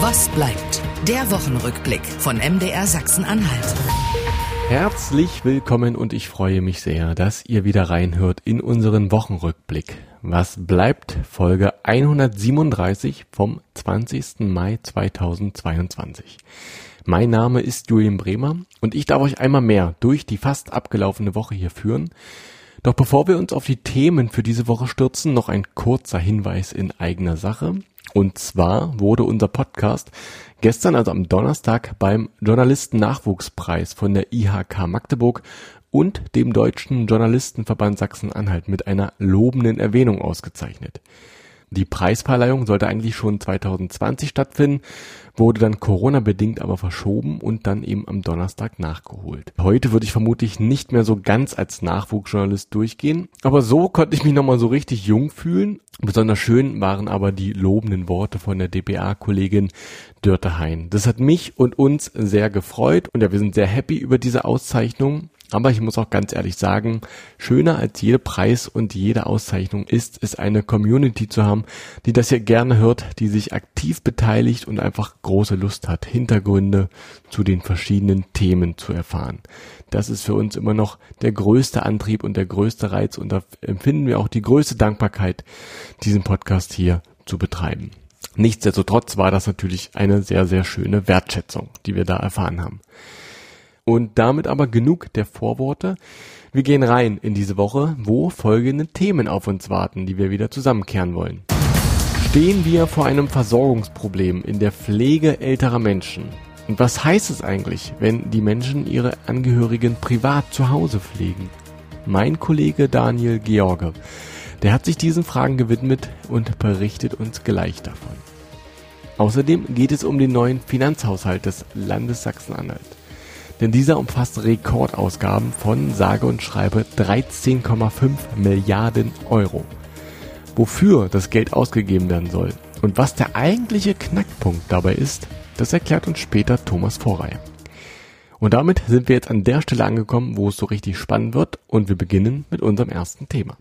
Was bleibt? Der Wochenrückblick von MDR Sachsen-Anhalt. Herzlich willkommen und ich freue mich sehr, dass ihr wieder reinhört in unseren Wochenrückblick. Was bleibt? Folge 137 vom 20. Mai 2022. Mein Name ist Julian Bremer und ich darf euch einmal mehr durch die fast abgelaufene Woche hier führen. Doch bevor wir uns auf die Themen für diese Woche stürzen, noch ein kurzer Hinweis in eigener Sache. Und zwar wurde unser Podcast gestern, also am Donnerstag, beim Journalisten-Nachwuchspreis von der IHK Magdeburg und dem Deutschen Journalistenverband Sachsen-Anhalt mit einer lobenden Erwähnung ausgezeichnet. Die Preisverleihung sollte eigentlich schon 2020 stattfinden, wurde dann Corona-bedingt aber verschoben und dann eben am Donnerstag nachgeholt. Heute würde ich vermutlich nicht mehr so ganz als Nachwuchsjournalist durchgehen, aber so konnte ich mich nochmal so richtig jung fühlen. Besonders schön waren aber die lobenden Worte von der DPA-Kollegin Dörte Hein. Das hat mich und uns sehr gefreut und ja, wir sind sehr happy über diese Auszeichnung. Aber ich muss auch ganz ehrlich sagen, schöner als jeder Preis und jede Auszeichnung ist es, eine Community zu haben, die das hier gerne hört, die sich aktiv beteiligt und einfach große Lust hat, Hintergründe zu den verschiedenen Themen zu erfahren. Das ist für uns immer noch der größte Antrieb und der größte Reiz und da empfinden wir auch die größte Dankbarkeit, diesen Podcast hier zu betreiben. Nichtsdestotrotz war das natürlich eine sehr, sehr schöne Wertschätzung, die wir da erfahren haben. Und damit aber genug der Vorworte. Wir gehen rein in diese Woche, wo folgende Themen auf uns warten, die wir wieder zusammenkehren wollen. Stehen wir vor einem Versorgungsproblem in der Pflege älterer Menschen? Und was heißt es eigentlich, wenn die Menschen ihre Angehörigen privat zu Hause pflegen? Mein Kollege Daniel George, der hat sich diesen Fragen gewidmet und berichtet uns gleich davon. Außerdem geht es um den neuen Finanzhaushalt des Landes Sachsen-Anhalt denn dieser umfasst Rekordausgaben von sage und schreibe 13,5 Milliarden Euro. Wofür das Geld ausgegeben werden soll und was der eigentliche Knackpunkt dabei ist, das erklärt uns später Thomas Vorreihe. Und damit sind wir jetzt an der Stelle angekommen, wo es so richtig spannend wird und wir beginnen mit unserem ersten Thema.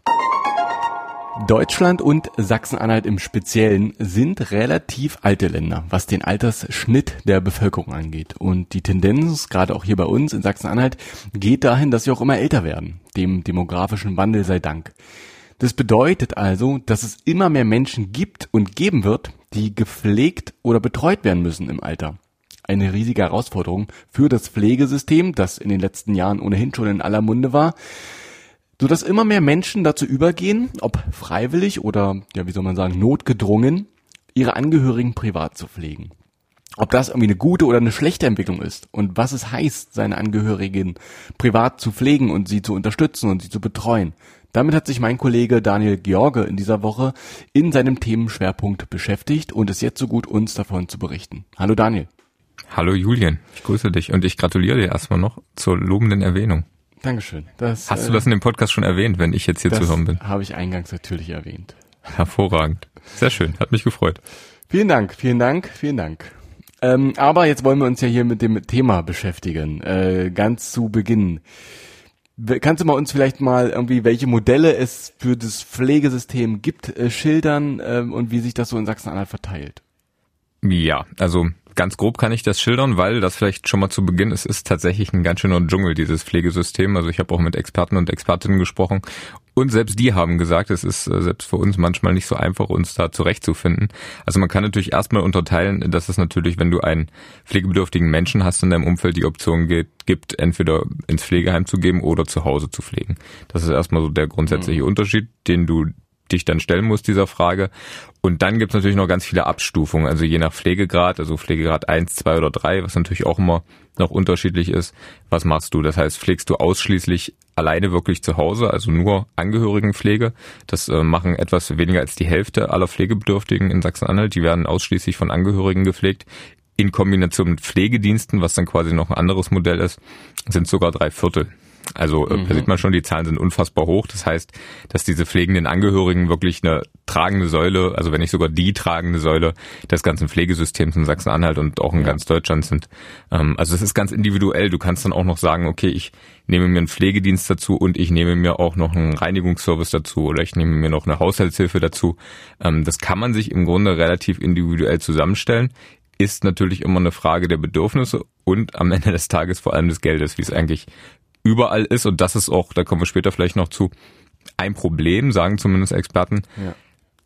Deutschland und Sachsen-Anhalt im Speziellen sind relativ alte Länder, was den Altersschnitt der Bevölkerung angeht. Und die Tendenz, gerade auch hier bei uns in Sachsen-Anhalt, geht dahin, dass wir auch immer älter werden. Dem demografischen Wandel sei Dank. Das bedeutet also, dass es immer mehr Menschen gibt und geben wird, die gepflegt oder betreut werden müssen im Alter. Eine riesige Herausforderung für das Pflegesystem, das in den letzten Jahren ohnehin schon in aller Munde war so dass immer mehr Menschen dazu übergehen, ob freiwillig oder, ja, wie soll man sagen, notgedrungen, ihre Angehörigen privat zu pflegen. Ob das irgendwie eine gute oder eine schlechte Entwicklung ist und was es heißt, seine Angehörigen privat zu pflegen und sie zu unterstützen und sie zu betreuen. Damit hat sich mein Kollege Daniel George in dieser Woche in seinem Themenschwerpunkt beschäftigt und ist jetzt so gut, uns davon zu berichten. Hallo Daniel. Hallo Julian, ich grüße dich und ich gratuliere dir erstmal noch zur lobenden Erwähnung. Dankeschön. Das, Hast du das in dem Podcast schon erwähnt, wenn ich jetzt hier zu hören bin? habe ich eingangs natürlich erwähnt. Hervorragend. Sehr schön. Hat mich gefreut. Vielen Dank, vielen Dank, vielen Dank. Ähm, aber jetzt wollen wir uns ja hier mit dem Thema beschäftigen. Äh, ganz zu Beginn. Kannst du mal uns vielleicht mal irgendwie, welche Modelle es für das Pflegesystem gibt, äh, schildern äh, und wie sich das so in Sachsen-Anhalt verteilt? Ja, also Ganz grob kann ich das schildern, weil das vielleicht schon mal zu Beginn ist, ist tatsächlich ein ganz schöner Dschungel, dieses Pflegesystem. Also ich habe auch mit Experten und Expertinnen gesprochen und selbst die haben gesagt, es ist äh, selbst für uns manchmal nicht so einfach, uns da zurechtzufinden. Also man kann natürlich erstmal unterteilen, dass es natürlich, wenn du einen pflegebedürftigen Menschen hast in deinem Umfeld, die Option gibt, entweder ins Pflegeheim zu geben oder zu Hause zu pflegen. Das ist erstmal so der grundsätzliche mhm. Unterschied, den du dich dann stellen musst dieser Frage. Und dann gibt es natürlich noch ganz viele Abstufungen, also je nach Pflegegrad, also Pflegegrad 1, 2 oder 3, was natürlich auch immer noch unterschiedlich ist. Was machst du? Das heißt, pflegst du ausschließlich alleine wirklich zu Hause, also nur Angehörigenpflege. Das äh, machen etwas weniger als die Hälfte aller Pflegebedürftigen in Sachsen-Anhalt. Die werden ausschließlich von Angehörigen gepflegt. In Kombination mit Pflegediensten, was dann quasi noch ein anderes Modell ist, sind sogar drei Viertel. Also mhm. da sieht man schon, die Zahlen sind unfassbar hoch. Das heißt, dass diese pflegenden Angehörigen wirklich eine tragende Säule, also wenn nicht sogar die tragende Säule des ganzen Pflegesystems in Sachsen-Anhalt und auch in ja. ganz Deutschland sind. Ähm, also es ist ganz individuell. Du kannst dann auch noch sagen, okay, ich nehme mir einen Pflegedienst dazu und ich nehme mir auch noch einen Reinigungsservice dazu oder ich nehme mir noch eine Haushaltshilfe dazu. Ähm, das kann man sich im Grunde relativ individuell zusammenstellen ist natürlich immer eine Frage der Bedürfnisse und am Ende des Tages vor allem des Geldes, wie es eigentlich überall ist. Und das ist auch, da kommen wir später vielleicht noch zu, ein Problem, sagen zumindest Experten, ja.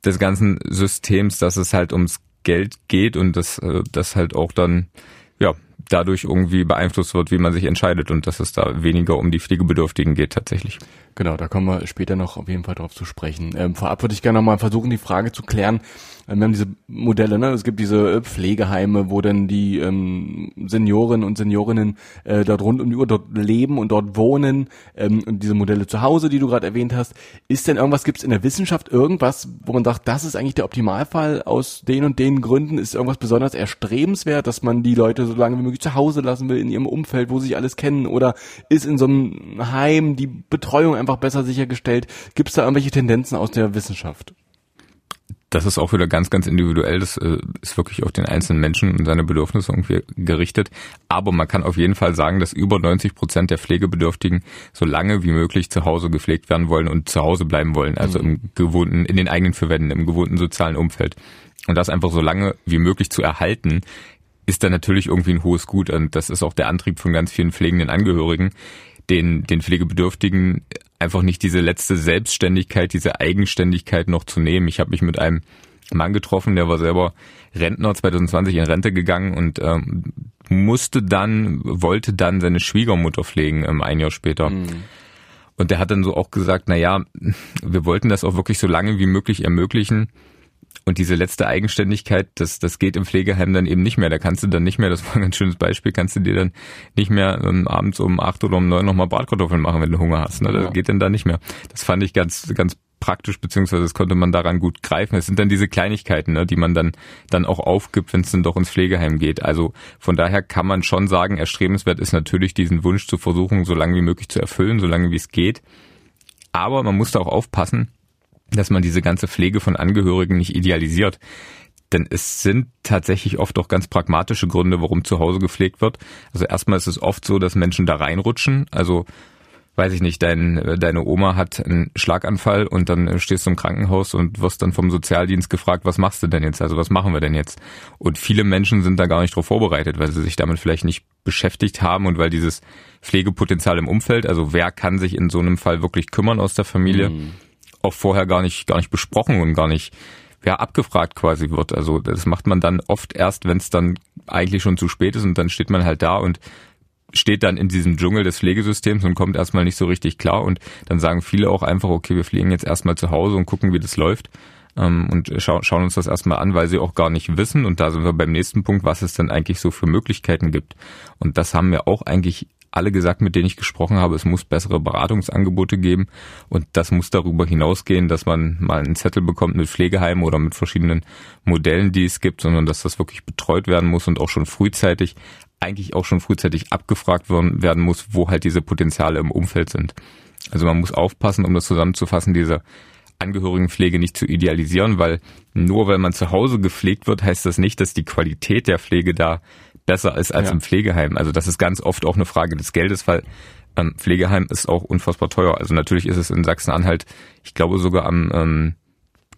des ganzen Systems, dass es halt ums Geld geht und dass äh, das halt auch dann ja dadurch irgendwie beeinflusst wird, wie man sich entscheidet und dass es da weniger um die Pflegebedürftigen geht tatsächlich. Genau, da kommen wir später noch auf jeden Fall drauf zu sprechen. Ähm, vorab würde ich gerne noch mal versuchen, die Frage zu klären. Wir haben diese Modelle, ne? es gibt diese äh, Pflegeheime, wo dann die ähm, Senioren und Seniorinnen äh, dort rund um die Uhr dort leben und dort wohnen. Ähm, und diese Modelle zu Hause, die du gerade erwähnt hast. Ist denn irgendwas, gibt es in der Wissenschaft irgendwas, wo man sagt, das ist eigentlich der Optimalfall aus den und den Gründen? Ist irgendwas besonders erstrebenswert, dass man die Leute so lange wie möglich zu Hause lassen will, in ihrem Umfeld, wo sie sich alles kennen? Oder ist in so einem Heim die Betreuung einfach besser sichergestellt? Gibt es da irgendwelche Tendenzen aus der Wissenschaft? Das ist auch wieder ganz, ganz individuell. Das äh, ist wirklich auf den einzelnen Menschen und seine Bedürfnisse irgendwie gerichtet. Aber man kann auf jeden Fall sagen, dass über 90 Prozent der Pflegebedürftigen so lange wie möglich zu Hause gepflegt werden wollen und zu Hause bleiben wollen. Also mhm. im gewohnten, in den eigenen Verwänden, im gewohnten sozialen Umfeld. Und das einfach so lange wie möglich zu erhalten, ist dann natürlich irgendwie ein hohes Gut. Und das ist auch der Antrieb von ganz vielen pflegenden Angehörigen, den, den Pflegebedürftigen einfach nicht diese letzte Selbstständigkeit, diese Eigenständigkeit noch zu nehmen. Ich habe mich mit einem Mann getroffen, der war selber Rentner 2020 in Rente gegangen und ähm, musste dann, wollte dann seine Schwiegermutter pflegen ähm, ein Jahr später. Mhm. Und der hat dann so auch gesagt, na ja, wir wollten das auch wirklich so lange wie möglich ermöglichen. Und diese letzte Eigenständigkeit, das, das geht im Pflegeheim dann eben nicht mehr. Da kannst du dann nicht mehr, das war ein ganz schönes Beispiel, kannst du dir dann nicht mehr ähm, abends um acht oder um neun nochmal Bratkartoffeln machen, wenn du Hunger hast. Ne? Das ja. geht dann da nicht mehr. Das fand ich ganz, ganz praktisch, beziehungsweise das konnte man daran gut greifen. Es sind dann diese Kleinigkeiten, ne, die man dann, dann auch aufgibt, wenn es dann doch ins Pflegeheim geht. Also von daher kann man schon sagen, erstrebenswert ist natürlich diesen Wunsch zu versuchen, so lange wie möglich zu erfüllen, so lange wie es geht. Aber man muss da auch aufpassen, dass man diese ganze Pflege von Angehörigen nicht idealisiert. Denn es sind tatsächlich oft auch ganz pragmatische Gründe, warum zu Hause gepflegt wird. Also erstmal ist es oft so, dass Menschen da reinrutschen. Also weiß ich nicht, dein, deine Oma hat einen Schlaganfall und dann stehst du im Krankenhaus und wirst dann vom Sozialdienst gefragt, was machst du denn jetzt? Also was machen wir denn jetzt? Und viele Menschen sind da gar nicht drauf vorbereitet, weil sie sich damit vielleicht nicht beschäftigt haben und weil dieses Pflegepotenzial im Umfeld, also wer kann sich in so einem Fall wirklich kümmern aus der Familie, mhm auch vorher gar nicht, gar nicht besprochen und gar nicht ja, abgefragt quasi wird. Also das macht man dann oft erst, wenn es dann eigentlich schon zu spät ist und dann steht man halt da und steht dann in diesem Dschungel des Pflegesystems und kommt erstmal nicht so richtig klar und dann sagen viele auch einfach, okay, wir fliegen jetzt erstmal zu Hause und gucken, wie das läuft ähm, und scha schauen uns das erstmal an, weil sie auch gar nicht wissen und da sind wir beim nächsten Punkt, was es denn eigentlich so für Möglichkeiten gibt. Und das haben wir auch eigentlich alle gesagt, mit denen ich gesprochen habe, es muss bessere Beratungsangebote geben und das muss darüber hinausgehen, dass man mal einen Zettel bekommt mit Pflegeheimen oder mit verschiedenen Modellen, die es gibt, sondern dass das wirklich betreut werden muss und auch schon frühzeitig, eigentlich auch schon frühzeitig abgefragt werden muss, wo halt diese Potenziale im Umfeld sind. Also man muss aufpassen, um das zusammenzufassen, diese Angehörigenpflege nicht zu idealisieren, weil nur weil man zu Hause gepflegt wird, heißt das nicht, dass die Qualität der Pflege da besser ist als ja. im Pflegeheim. Also das ist ganz oft auch eine Frage des Geldes, weil ähm, Pflegeheim ist auch unfassbar teuer. Also natürlich ist es in Sachsen-Anhalt, ich glaube sogar am ähm,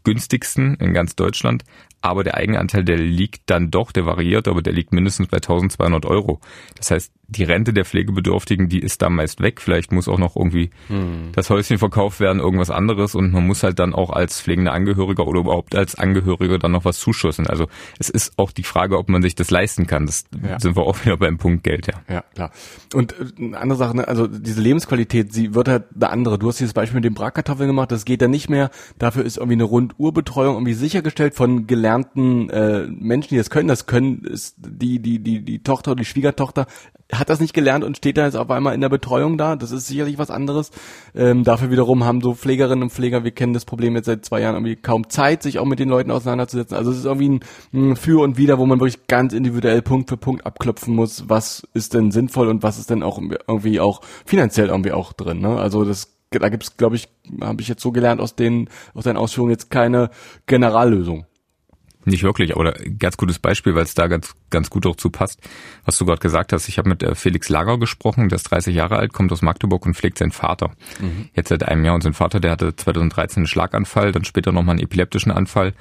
günstigsten in ganz Deutschland aber der Eigenanteil, der liegt dann doch, der variiert, aber der liegt mindestens bei 1200 Euro. Das heißt, die Rente der Pflegebedürftigen, die ist da meist weg. Vielleicht muss auch noch irgendwie hm. das Häuschen verkauft werden, irgendwas anderes und man muss halt dann auch als pflegender Angehöriger oder überhaupt als Angehöriger dann noch was zuschussen. Also es ist auch die Frage, ob man sich das leisten kann. Das ja. sind wir auch wieder beim Punkt Geld, ja. Ja, klar. Und äh, eine andere Sache, ne? also diese Lebensqualität, sie wird halt eine andere. Du hast dieses Beispiel mit den Bratkartoffeln gemacht, das geht dann nicht mehr. Dafür ist irgendwie eine Runduhrbetreuung irgendwie sichergestellt von gelernten gelernten äh, Menschen, die das können, das können ist die die die die Tochter oder die Schwiegertochter hat das nicht gelernt und steht da jetzt auf einmal in der Betreuung da. Das ist sicherlich was anderes. Ähm, dafür wiederum haben so Pflegerinnen und Pfleger, wir kennen das Problem jetzt seit zwei Jahren irgendwie kaum Zeit, sich auch mit den Leuten auseinanderzusetzen. Also es ist irgendwie ein, ein Für und Wider, wo man wirklich ganz individuell Punkt für Punkt abklopfen muss, was ist denn sinnvoll und was ist denn auch irgendwie auch finanziell irgendwie auch drin. Ne? Also das da gibt's, glaube ich, habe ich jetzt so gelernt aus den aus deinen Ausführungen jetzt keine Generallösung. Nicht wirklich, aber ganz gutes Beispiel, weil es da ganz, ganz gut auch zu passt, was du gerade gesagt hast. Ich habe mit äh, Felix Lager gesprochen, der ist 30 Jahre alt, kommt aus Magdeburg und pflegt seinen Vater. Mhm. Jetzt seit einem Jahr und sein Vater, der hatte 2013 einen Schlaganfall, dann später nochmal einen epileptischen Anfall,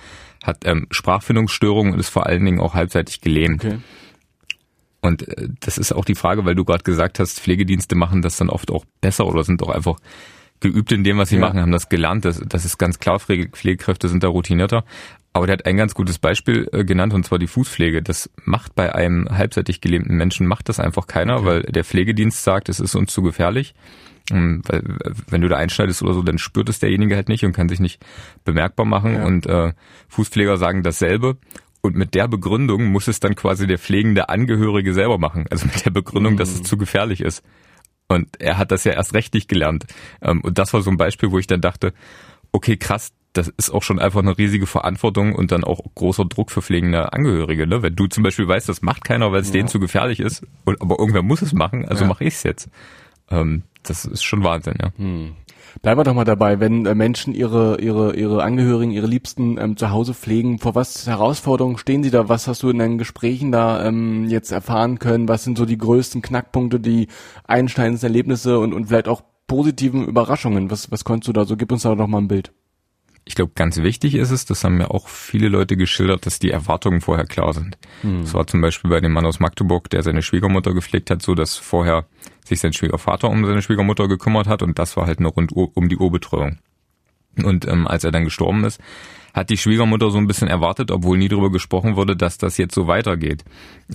hat ähm, Sprachfindungsstörungen und ist vor allen Dingen auch halbseitig gelähmt. Okay. Und äh, das ist auch die Frage, weil du gerade gesagt hast, Pflegedienste machen das dann oft auch besser oder sind auch einfach geübt in dem, was sie ja. machen, haben das gelernt. Das, das ist ganz klar, Pflegekräfte sind da routinierter. Aber der hat ein ganz gutes Beispiel äh, genannt, und zwar die Fußpflege. Das macht bei einem halbseitig gelähmten Menschen, macht das einfach keiner, okay. weil der Pflegedienst sagt, es ist uns zu gefährlich. Ähm, weil, wenn du da einschneidest oder so, dann spürt es derjenige halt nicht und kann sich nicht bemerkbar machen. Ja. Und äh, Fußpfleger sagen dasselbe. Und mit der Begründung muss es dann quasi der pflegende Angehörige selber machen. Also mit der Begründung, mhm. dass es mhm. zu gefährlich ist. Und er hat das ja erst rechtlich gelernt. Ähm, und das war so ein Beispiel, wo ich dann dachte, okay, krass, das ist auch schon einfach eine riesige Verantwortung und dann auch großer Druck für pflegende Angehörige. Ne? Wenn du zum Beispiel weißt, das macht keiner, weil es ja. denen zu gefährlich ist, und, aber irgendwer muss es machen, also ja. mache ich es jetzt. Ähm, das ist schon Wahnsinn, ja. Hm. Bleiben wir doch mal dabei, wenn äh, Menschen ihre, ihre, ihre Angehörigen, ihre Liebsten ähm, zu Hause pflegen, vor was Herausforderungen stehen sie da? Was hast du in deinen Gesprächen da ähm, jetzt erfahren können? Was sind so die größten Knackpunkte, die einschneidendsten Erlebnisse und, und vielleicht auch positiven Überraschungen? Was, was konntest du da so? Gib uns da doch mal ein Bild. Ich glaube, ganz wichtig ist es, das haben mir auch viele Leute geschildert, dass die Erwartungen vorher klar sind. Hm. Das war zum Beispiel bei dem Mann aus Magdeburg, der seine Schwiegermutter gepflegt hat, so dass vorher sich sein Schwiegervater um seine Schwiegermutter gekümmert hat und das war halt eine rund um die Uhrbetreuung. Und ähm, als er dann gestorben ist, hat die Schwiegermutter so ein bisschen erwartet, obwohl nie darüber gesprochen wurde, dass das jetzt so weitergeht.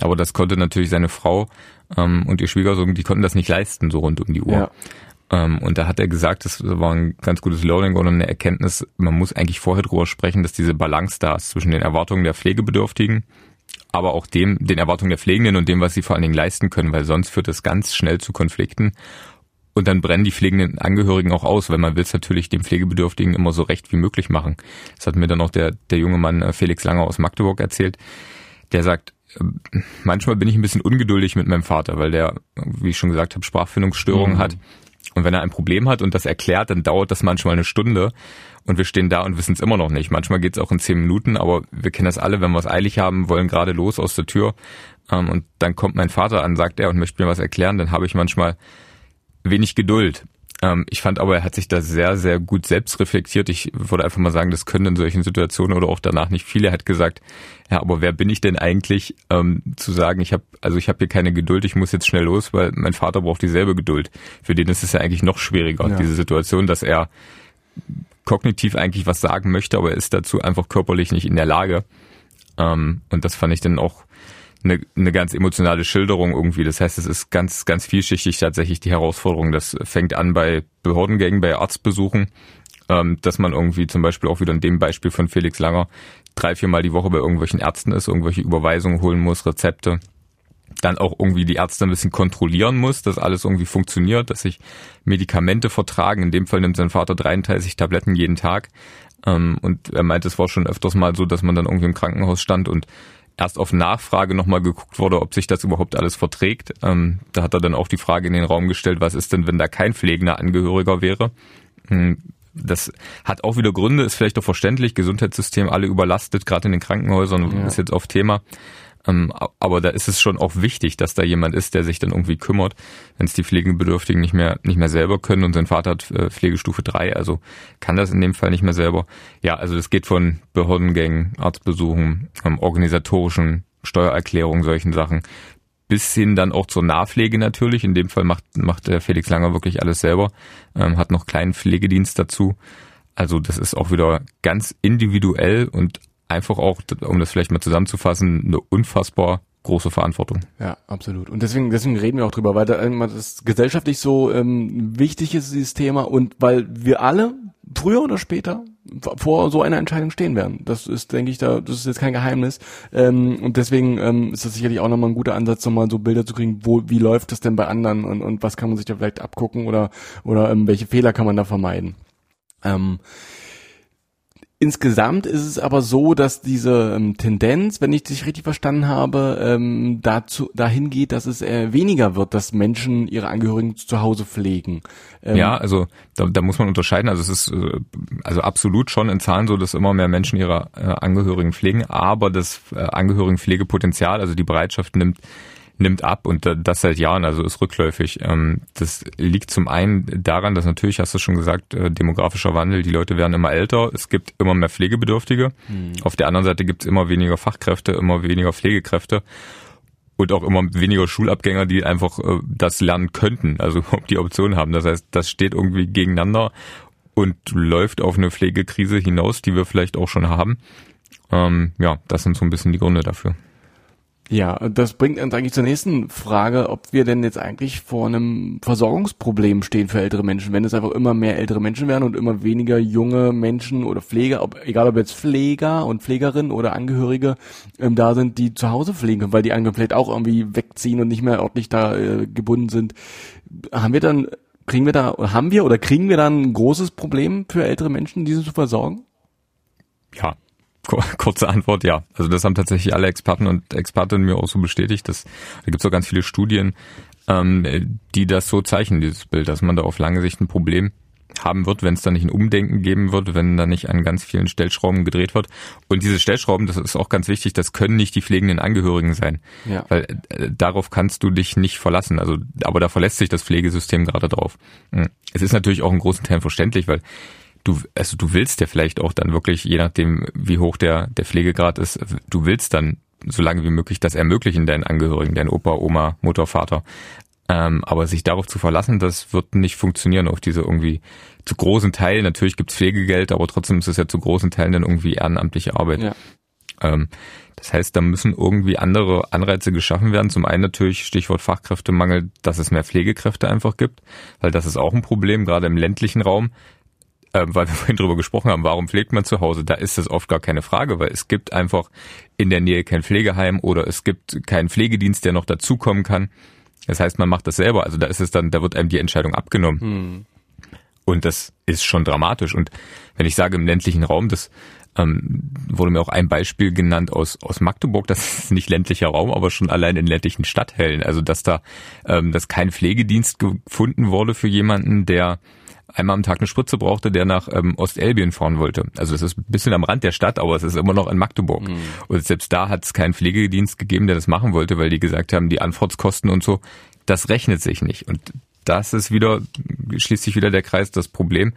Aber das konnte natürlich seine Frau ähm, und ihr Schwiegersohn, die konnten das nicht leisten, so rund um die Uhr. Ja. Ähm, und da hat er gesagt, das war ein ganz gutes Learning oder eine Erkenntnis, man muss eigentlich vorher drüber sprechen, dass diese Balance da ist zwischen den Erwartungen der Pflegebedürftigen, aber auch dem, den Erwartungen der Pflegenden und dem, was sie vor allen Dingen leisten können, weil sonst führt es ganz schnell zu Konflikten. Und dann brennen die pflegenden Angehörigen auch aus, weil man will es natürlich dem Pflegebedürftigen immer so recht wie möglich machen. Das hat mir dann auch der, der junge Mann äh, Felix Langer aus Magdeburg erzählt. Der sagt, äh, manchmal bin ich ein bisschen ungeduldig mit meinem Vater, weil der, wie ich schon gesagt habe, Sprachfindungsstörungen mhm. hat und wenn er ein Problem hat und das erklärt, dann dauert das manchmal eine Stunde und wir stehen da und wissen es immer noch nicht. Manchmal geht es auch in zehn Minuten, aber wir kennen das alle, wenn wir es eilig haben, wollen gerade los aus der Tür ähm, und dann kommt mein Vater an, sagt er und möchte mir was erklären, dann habe ich manchmal wenig Geduld. Ähm, ich fand aber, er hat sich da sehr, sehr gut selbst reflektiert. Ich würde einfach mal sagen, das können in solchen Situationen oder auch danach nicht viele. Er hat gesagt, ja, aber wer bin ich denn eigentlich, ähm, zu sagen, ich habe, also ich habe hier keine Geduld, ich muss jetzt schnell los, weil mein Vater braucht dieselbe Geduld. Für den ist es ja eigentlich noch schwieriger, ja. diese Situation, dass er kognitiv eigentlich was sagen möchte, aber er ist dazu einfach körperlich nicht in der Lage. Ähm, und das fand ich dann auch eine, eine ganz emotionale Schilderung irgendwie. Das heißt, es ist ganz, ganz vielschichtig tatsächlich die Herausforderung. Das fängt an bei Behördengängen, bei Arztbesuchen, ähm, dass man irgendwie zum Beispiel auch wieder in dem Beispiel von Felix Langer drei, viermal die Woche bei irgendwelchen Ärzten ist, irgendwelche Überweisungen holen muss, Rezepte. Dann auch irgendwie die Ärzte ein bisschen kontrollieren muss, dass alles irgendwie funktioniert, dass sich Medikamente vertragen. In dem Fall nimmt sein Vater 33 Tabletten jeden Tag. Ähm, und er meint, es war schon öfters mal so, dass man dann irgendwie im Krankenhaus stand und erst auf Nachfrage nochmal geguckt wurde, ob sich das überhaupt alles verträgt. Ähm, da hat er dann auch die Frage in den Raum gestellt, was ist denn, wenn da kein pflegender Angehöriger wäre? Hm, das hat auch wieder Gründe, ist vielleicht auch verständlich, Gesundheitssystem alle überlastet, gerade in den Krankenhäusern, ja. ist jetzt oft Thema. Ähm, aber da ist es schon auch wichtig, dass da jemand ist, der sich dann irgendwie kümmert, wenn es die Pflegebedürftigen nicht mehr nicht mehr selber können und sein Vater hat äh, Pflegestufe 3, also kann das in dem Fall nicht mehr selber. Ja, also das geht von Behördengängen, Arztbesuchen, ähm, organisatorischen Steuererklärungen, solchen Sachen, bis hin dann auch zur Nahpflege natürlich. In dem Fall macht, macht Felix Langer wirklich alles selber, ähm, hat noch kleinen Pflegedienst dazu. Also das ist auch wieder ganz individuell und einfach auch, um das vielleicht mal zusammenzufassen, eine unfassbar große Verantwortung. Ja, absolut. Und deswegen, deswegen reden wir auch drüber, weil das gesellschaftlich so ähm, wichtig ist, dieses Thema, und weil wir alle früher oder später vor so einer Entscheidung stehen werden. Das ist, denke ich, da, das ist jetzt kein Geheimnis. Ähm, und deswegen ähm, ist das sicherlich auch nochmal ein guter Ansatz, nochmal so Bilder zu kriegen, wo, wie läuft das denn bei anderen und, und was kann man sich da vielleicht abgucken oder, oder ähm, welche Fehler kann man da vermeiden. Ähm, Insgesamt ist es aber so, dass diese ähm, Tendenz, wenn ich dich richtig verstanden habe, ähm, dazu dahin geht, dass es äh, weniger wird, dass Menschen ihre Angehörigen zu Hause pflegen. Ähm, ja, also da, da muss man unterscheiden. Also es ist äh, also absolut schon in Zahlen so, dass immer mehr Menschen ihre äh, Angehörigen pflegen, aber das äh, Angehörigenpflegepotenzial, also die Bereitschaft nimmt nimmt ab und das seit Jahren, also ist rückläufig. Ähm, das liegt zum einen daran, dass natürlich, hast du schon gesagt, äh, demografischer Wandel, die Leute werden immer älter, es gibt immer mehr Pflegebedürftige. Hm. Auf der anderen Seite gibt es immer weniger Fachkräfte, immer weniger Pflegekräfte und auch immer weniger Schulabgänger, die einfach äh, das lernen könnten, also die Option haben. Das heißt, das steht irgendwie gegeneinander und läuft auf eine Pflegekrise hinaus, die wir vielleicht auch schon haben. Ähm, ja, das sind so ein bisschen die Gründe dafür. Ja, das bringt uns eigentlich zur nächsten Frage, ob wir denn jetzt eigentlich vor einem Versorgungsproblem stehen für ältere Menschen, wenn es einfach immer mehr ältere Menschen werden und immer weniger junge Menschen oder Pfleger, ob, egal ob jetzt Pfleger und Pflegerinnen oder Angehörige ähm, da sind, die zu Hause pflegen können, weil die anderen vielleicht auch irgendwie wegziehen und nicht mehr ordentlich da äh, gebunden sind. Haben wir dann, kriegen wir da, haben wir oder kriegen wir dann ein großes Problem für ältere Menschen, diese zu versorgen? Ja, Kurze Antwort, ja. Also das haben tatsächlich alle Experten und Expertinnen mir auch so bestätigt. Dass, da gibt es auch ganz viele Studien, ähm, die das so zeichnen, dieses Bild, dass man da auf lange Sicht ein Problem haben wird, wenn es da nicht ein Umdenken geben wird, wenn da nicht an ganz vielen Stellschrauben gedreht wird. Und diese Stellschrauben, das ist auch ganz wichtig, das können nicht die pflegenden Angehörigen sein. Ja. Weil äh, darauf kannst du dich nicht verlassen. Also, aber da verlässt sich das Pflegesystem gerade drauf. Hm. Es ist natürlich auch in großen Teilen verständlich, weil du, also du willst ja vielleicht auch dann wirklich, je nachdem, wie hoch der, der Pflegegrad ist, du willst dann so lange wie möglich das ermöglichen deinen Angehörigen, deinen Opa, Oma, Mutter, Vater. Ähm, aber sich darauf zu verlassen, das wird nicht funktionieren auf diese irgendwie zu großen Teilen. Natürlich gibt's Pflegegeld, aber trotzdem ist es ja zu großen Teilen dann irgendwie ehrenamtliche Arbeit. Ja. Ähm, das heißt, da müssen irgendwie andere Anreize geschaffen werden. Zum einen natürlich Stichwort Fachkräftemangel, dass es mehr Pflegekräfte einfach gibt, weil das ist auch ein Problem, gerade im ländlichen Raum äh, weil wir vorhin drüber gesprochen haben, warum pflegt man zu Hause? Da ist das oft gar keine Frage, weil es gibt einfach in der Nähe kein Pflegeheim oder es gibt keinen Pflegedienst, der noch dazukommen kann. Das heißt, man macht das selber. Also da ist es dann, da wird einem die Entscheidung abgenommen. Hm. Und das ist schon dramatisch. Und wenn ich sage im ländlichen Raum, das ähm, wurde mir auch ein Beispiel genannt aus, aus Magdeburg, das ist nicht ländlicher Raum, aber schon allein in ländlichen Stadtteilen. Also dass da, ähm, dass kein Pflegedienst gefunden wurde für jemanden, der einmal am Tag eine Spritze brauchte, der nach ähm, Ostelbien fahren wollte. Also es ist ein bisschen am Rand der Stadt, aber es ist immer noch in Magdeburg. Mhm. Und selbst da hat es keinen Pflegedienst gegeben, der das machen wollte, weil die gesagt haben, die Anfahrtskosten und so, das rechnet sich nicht. Und das ist wieder, schließt sich wieder der Kreis, das Problem.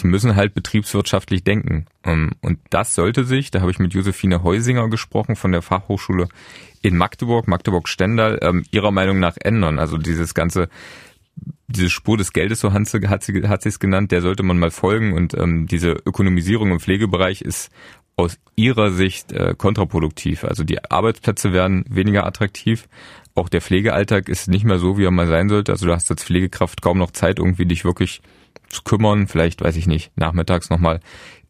Die müssen halt betriebswirtschaftlich denken. Ähm, und das sollte sich, da habe ich mit Josephine Heusinger gesprochen von der Fachhochschule in Magdeburg, Magdeburg-Stendal, ähm, ihrer Meinung nach ändern. Also dieses ganze diese Spur des Geldes, so hat sie, hat es genannt, der sollte man mal folgen und ähm, diese Ökonomisierung im Pflegebereich ist aus ihrer Sicht äh, kontraproduktiv. Also die Arbeitsplätze werden weniger attraktiv. Auch der Pflegealltag ist nicht mehr so, wie er mal sein sollte. Also du hast als Pflegekraft kaum noch Zeit, irgendwie dich wirklich zu kümmern. Vielleicht, weiß ich nicht, nachmittags nochmal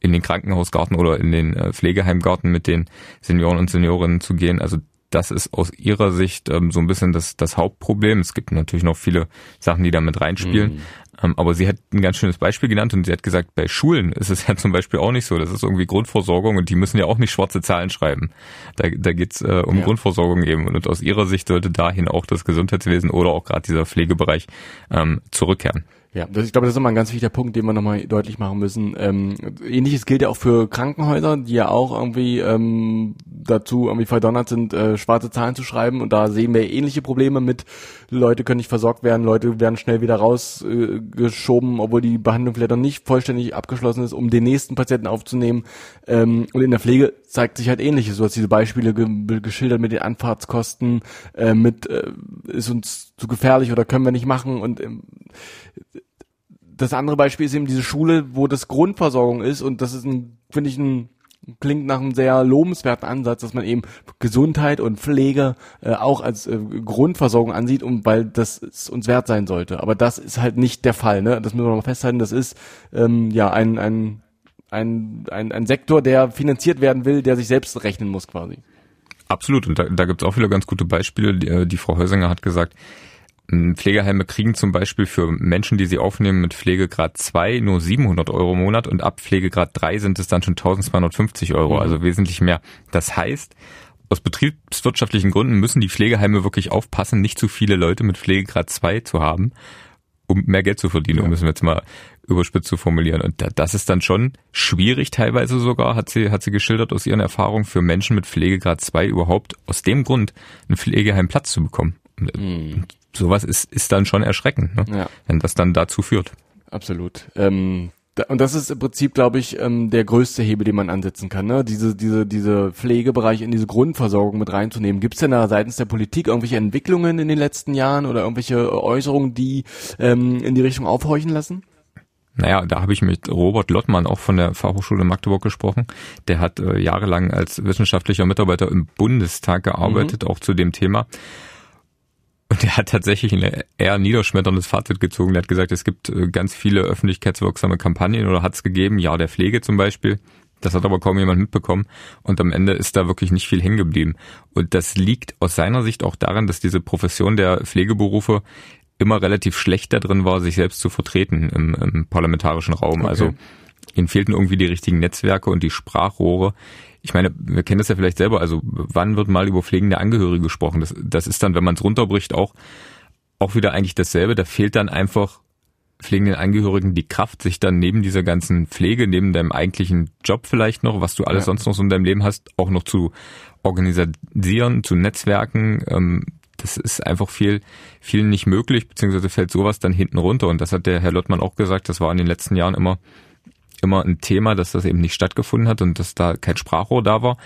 in den Krankenhausgarten oder in den äh, Pflegeheimgarten mit den Senioren und Seniorinnen zu gehen. Also das ist aus ihrer Sicht ähm, so ein bisschen das, das Hauptproblem. Es gibt natürlich noch viele Sachen, die da mit reinspielen. Mhm. Ähm, aber sie hat ein ganz schönes Beispiel genannt und sie hat gesagt, bei Schulen ist es ja zum Beispiel auch nicht so. Das ist irgendwie Grundversorgung und die müssen ja auch nicht schwarze Zahlen schreiben. Da, da geht's äh, um ja. Grundversorgung eben. Und aus ihrer Sicht sollte dahin auch das Gesundheitswesen oder auch gerade dieser Pflegebereich ähm, zurückkehren. Ja, das, ich glaube, das ist immer ein ganz wichtiger Punkt, den wir nochmal deutlich machen müssen. Ähm, Ähnliches gilt ja auch für Krankenhäuser, die ja auch irgendwie ähm, dazu irgendwie verdonnert sind, äh, schwarze Zahlen zu schreiben. Und da sehen wir ähnliche Probleme mit, Leute können nicht versorgt werden, Leute werden schnell wieder rausgeschoben, äh, obwohl die Behandlung vielleicht noch nicht vollständig abgeschlossen ist, um den nächsten Patienten aufzunehmen. Ähm, und in der Pflege zeigt sich halt ähnliches. Du hast diese Beispiele ge geschildert mit den Anfahrtskosten, äh, mit äh, ist uns zu gefährlich oder können wir nicht machen und ähm, das andere Beispiel ist eben diese Schule, wo das Grundversorgung ist und das ist ein, finde ich, ein klingt nach einem sehr lobenswerten Ansatz, dass man eben Gesundheit und Pflege äh, auch als äh, Grundversorgung ansieht und weil das uns wert sein sollte. Aber das ist halt nicht der Fall, ne? Das müssen wir mal festhalten. Das ist ähm, ja ein, ein, ein, ein, ein Sektor, der finanziert werden will, der sich selbst rechnen muss quasi. Absolut. Und da, da gibt es auch wieder ganz gute Beispiele. Die, äh, die Frau Häusinger hat gesagt, Pflegeheime kriegen zum Beispiel für Menschen, die sie aufnehmen mit Pflegegrad 2 nur 700 Euro im Monat und ab Pflegegrad 3 sind es dann schon 1250 Euro, mhm. also wesentlich mehr. Das heißt, aus betriebswirtschaftlichen Gründen müssen die Pflegeheime wirklich aufpassen, nicht zu viele Leute mit Pflegegrad 2 zu haben, um mehr Geld zu verdienen, ja. müssen wir jetzt mal überspitzt zu formulieren. Und das ist dann schon schwierig teilweise sogar, hat sie, hat sie geschildert aus ihren Erfahrungen, für Menschen mit Pflegegrad 2 überhaupt aus dem Grund einen Pflegeheim Platz zu bekommen. Mhm. Sowas ist, ist dann schon erschreckend, ne? ja. wenn das dann dazu führt. Absolut. Ähm, und das ist im Prinzip, glaube ich, ähm, der größte Hebel, den man ansetzen kann, ne? Diese, diese, diese Pflegebereich in diese Grundversorgung mit reinzunehmen. Gibt es denn da seitens der Politik irgendwelche Entwicklungen in den letzten Jahren oder irgendwelche Äußerungen, die ähm, in die Richtung aufhorchen lassen? Naja, da habe ich mit Robert Lottmann auch von der Fachhochschule Magdeburg gesprochen. Der hat äh, jahrelang als wissenschaftlicher Mitarbeiter im Bundestag gearbeitet, mhm. auch zu dem Thema. Und er hat tatsächlich ein eher niederschmetterndes Fazit gezogen. Er hat gesagt, es gibt äh, ganz viele öffentlichkeitswirksame Kampagnen oder hat es gegeben, ja der Pflege zum Beispiel. Das hat aber kaum jemand mitbekommen. Und am Ende ist da wirklich nicht viel hängen geblieben. Und das liegt aus seiner Sicht auch daran, dass diese Profession der Pflegeberufe immer relativ schlecht da drin war, sich selbst zu vertreten im, im parlamentarischen Raum. Okay. Also ihnen fehlten irgendwie die richtigen Netzwerke und die Sprachrohre, ich meine, wir kennen das ja vielleicht selber, also wann wird mal über pflegende Angehörige gesprochen? Das, das ist dann, wenn man es runterbricht, auch, auch wieder eigentlich dasselbe. Da fehlt dann einfach pflegenden Angehörigen die Kraft, sich dann neben dieser ganzen Pflege, neben deinem eigentlichen Job vielleicht noch, was du alles ja. sonst noch so in deinem Leben hast, auch noch zu organisieren, zu Netzwerken. Ähm, das ist einfach viel, viel nicht möglich, beziehungsweise fällt sowas dann hinten runter. Und das hat der Herr Lottmann auch gesagt, das war in den letzten Jahren immer immer ein Thema, dass das eben nicht stattgefunden hat und dass da kein Sprachrohr da war.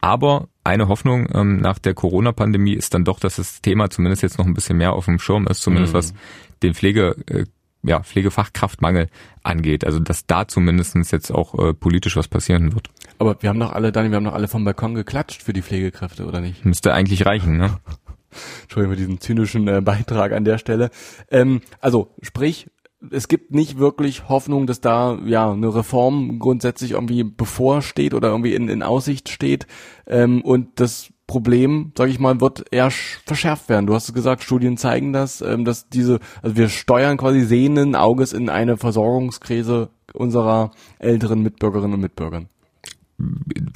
Aber eine Hoffnung ähm, nach der Corona-Pandemie ist dann doch, dass das Thema zumindest jetzt noch ein bisschen mehr auf dem Schirm ist, zumindest mhm. was den Pflege, äh, ja, Pflegefachkraftmangel angeht. Also dass da zumindestens jetzt auch äh, politisch was passieren wird. Aber wir haben doch alle, Dani, wir haben doch alle vom Balkon geklatscht für die Pflegekräfte, oder nicht? Müsste eigentlich reichen, ne? Entschuldigung für diesen zynischen äh, Beitrag an der Stelle. Ähm, also sprich, es gibt nicht wirklich Hoffnung, dass da ja eine Reform grundsätzlich irgendwie bevorsteht oder irgendwie in, in Aussicht steht. Ähm, und das Problem, sage ich mal, wird eher verschärft werden. Du hast es gesagt, Studien zeigen das, ähm, dass diese, also wir steuern quasi sehenden Auges in eine Versorgungskrise unserer älteren Mitbürgerinnen und Mitbürger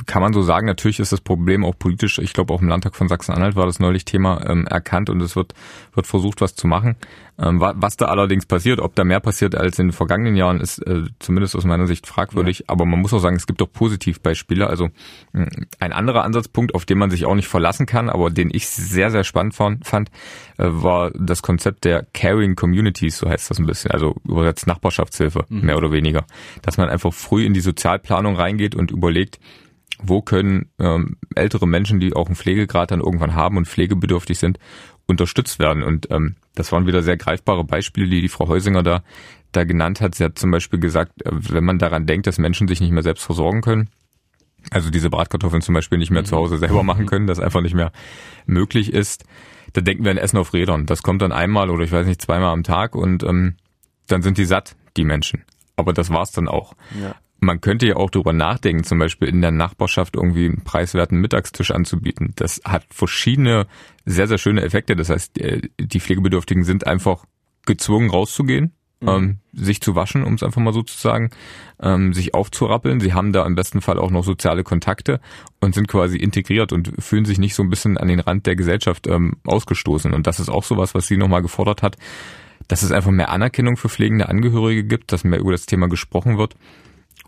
kann man so sagen, natürlich ist das Problem auch politisch, ich glaube auch im Landtag von Sachsen-Anhalt war das neulich Thema ähm, erkannt und es wird, wird versucht, was zu machen. Ähm, was da allerdings passiert, ob da mehr passiert als in den vergangenen Jahren, ist äh, zumindest aus meiner Sicht fragwürdig. Ja. Aber man muss auch sagen, es gibt auch Positivbeispiele. Also ein anderer Ansatzpunkt, auf den man sich auch nicht verlassen kann, aber den ich sehr, sehr spannend fand, fand äh, war das Konzept der Caring Communities, so heißt das ein bisschen, also übersetzt Nachbarschaftshilfe, mhm. mehr oder weniger. Dass man einfach früh in die Sozialplanung reingeht und überlegt, wo können ähm, ältere Menschen, die auch einen Pflegegrad dann irgendwann haben und pflegebedürftig sind, unterstützt werden. Und ähm, das waren wieder sehr greifbare Beispiele, die die Frau Heusinger da, da genannt hat. Sie hat zum Beispiel gesagt, äh, wenn man daran denkt, dass Menschen sich nicht mehr selbst versorgen können, also diese Bratkartoffeln zum Beispiel nicht mehr zu Hause selber machen können, das einfach nicht mehr möglich ist, da denken wir an Essen auf Rädern. Das kommt dann einmal oder ich weiß nicht, zweimal am Tag und ähm, dann sind die satt, die Menschen. Aber das war's dann auch. Ja man könnte ja auch darüber nachdenken, zum Beispiel in der Nachbarschaft irgendwie einen preiswerten Mittagstisch anzubieten. Das hat verschiedene sehr, sehr schöne Effekte. Das heißt, äh, die Pflegebedürftigen sind einfach gezwungen rauszugehen, mhm. ähm, sich zu waschen, um es einfach mal so zu sagen, ähm, sich aufzurappeln. Sie haben da im besten Fall auch noch soziale Kontakte und sind quasi integriert und fühlen sich nicht so ein bisschen an den Rand der Gesellschaft ähm, ausgestoßen. Und das ist auch sowas, was sie nochmal gefordert hat, dass es einfach mehr Anerkennung für pflegende Angehörige gibt, dass mehr über das Thema gesprochen wird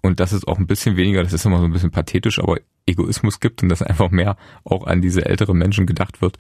und dass es auch ein bisschen weniger, das ist immer so ein bisschen pathetisch, aber Egoismus gibt und dass einfach mehr auch an diese älteren Menschen gedacht wird.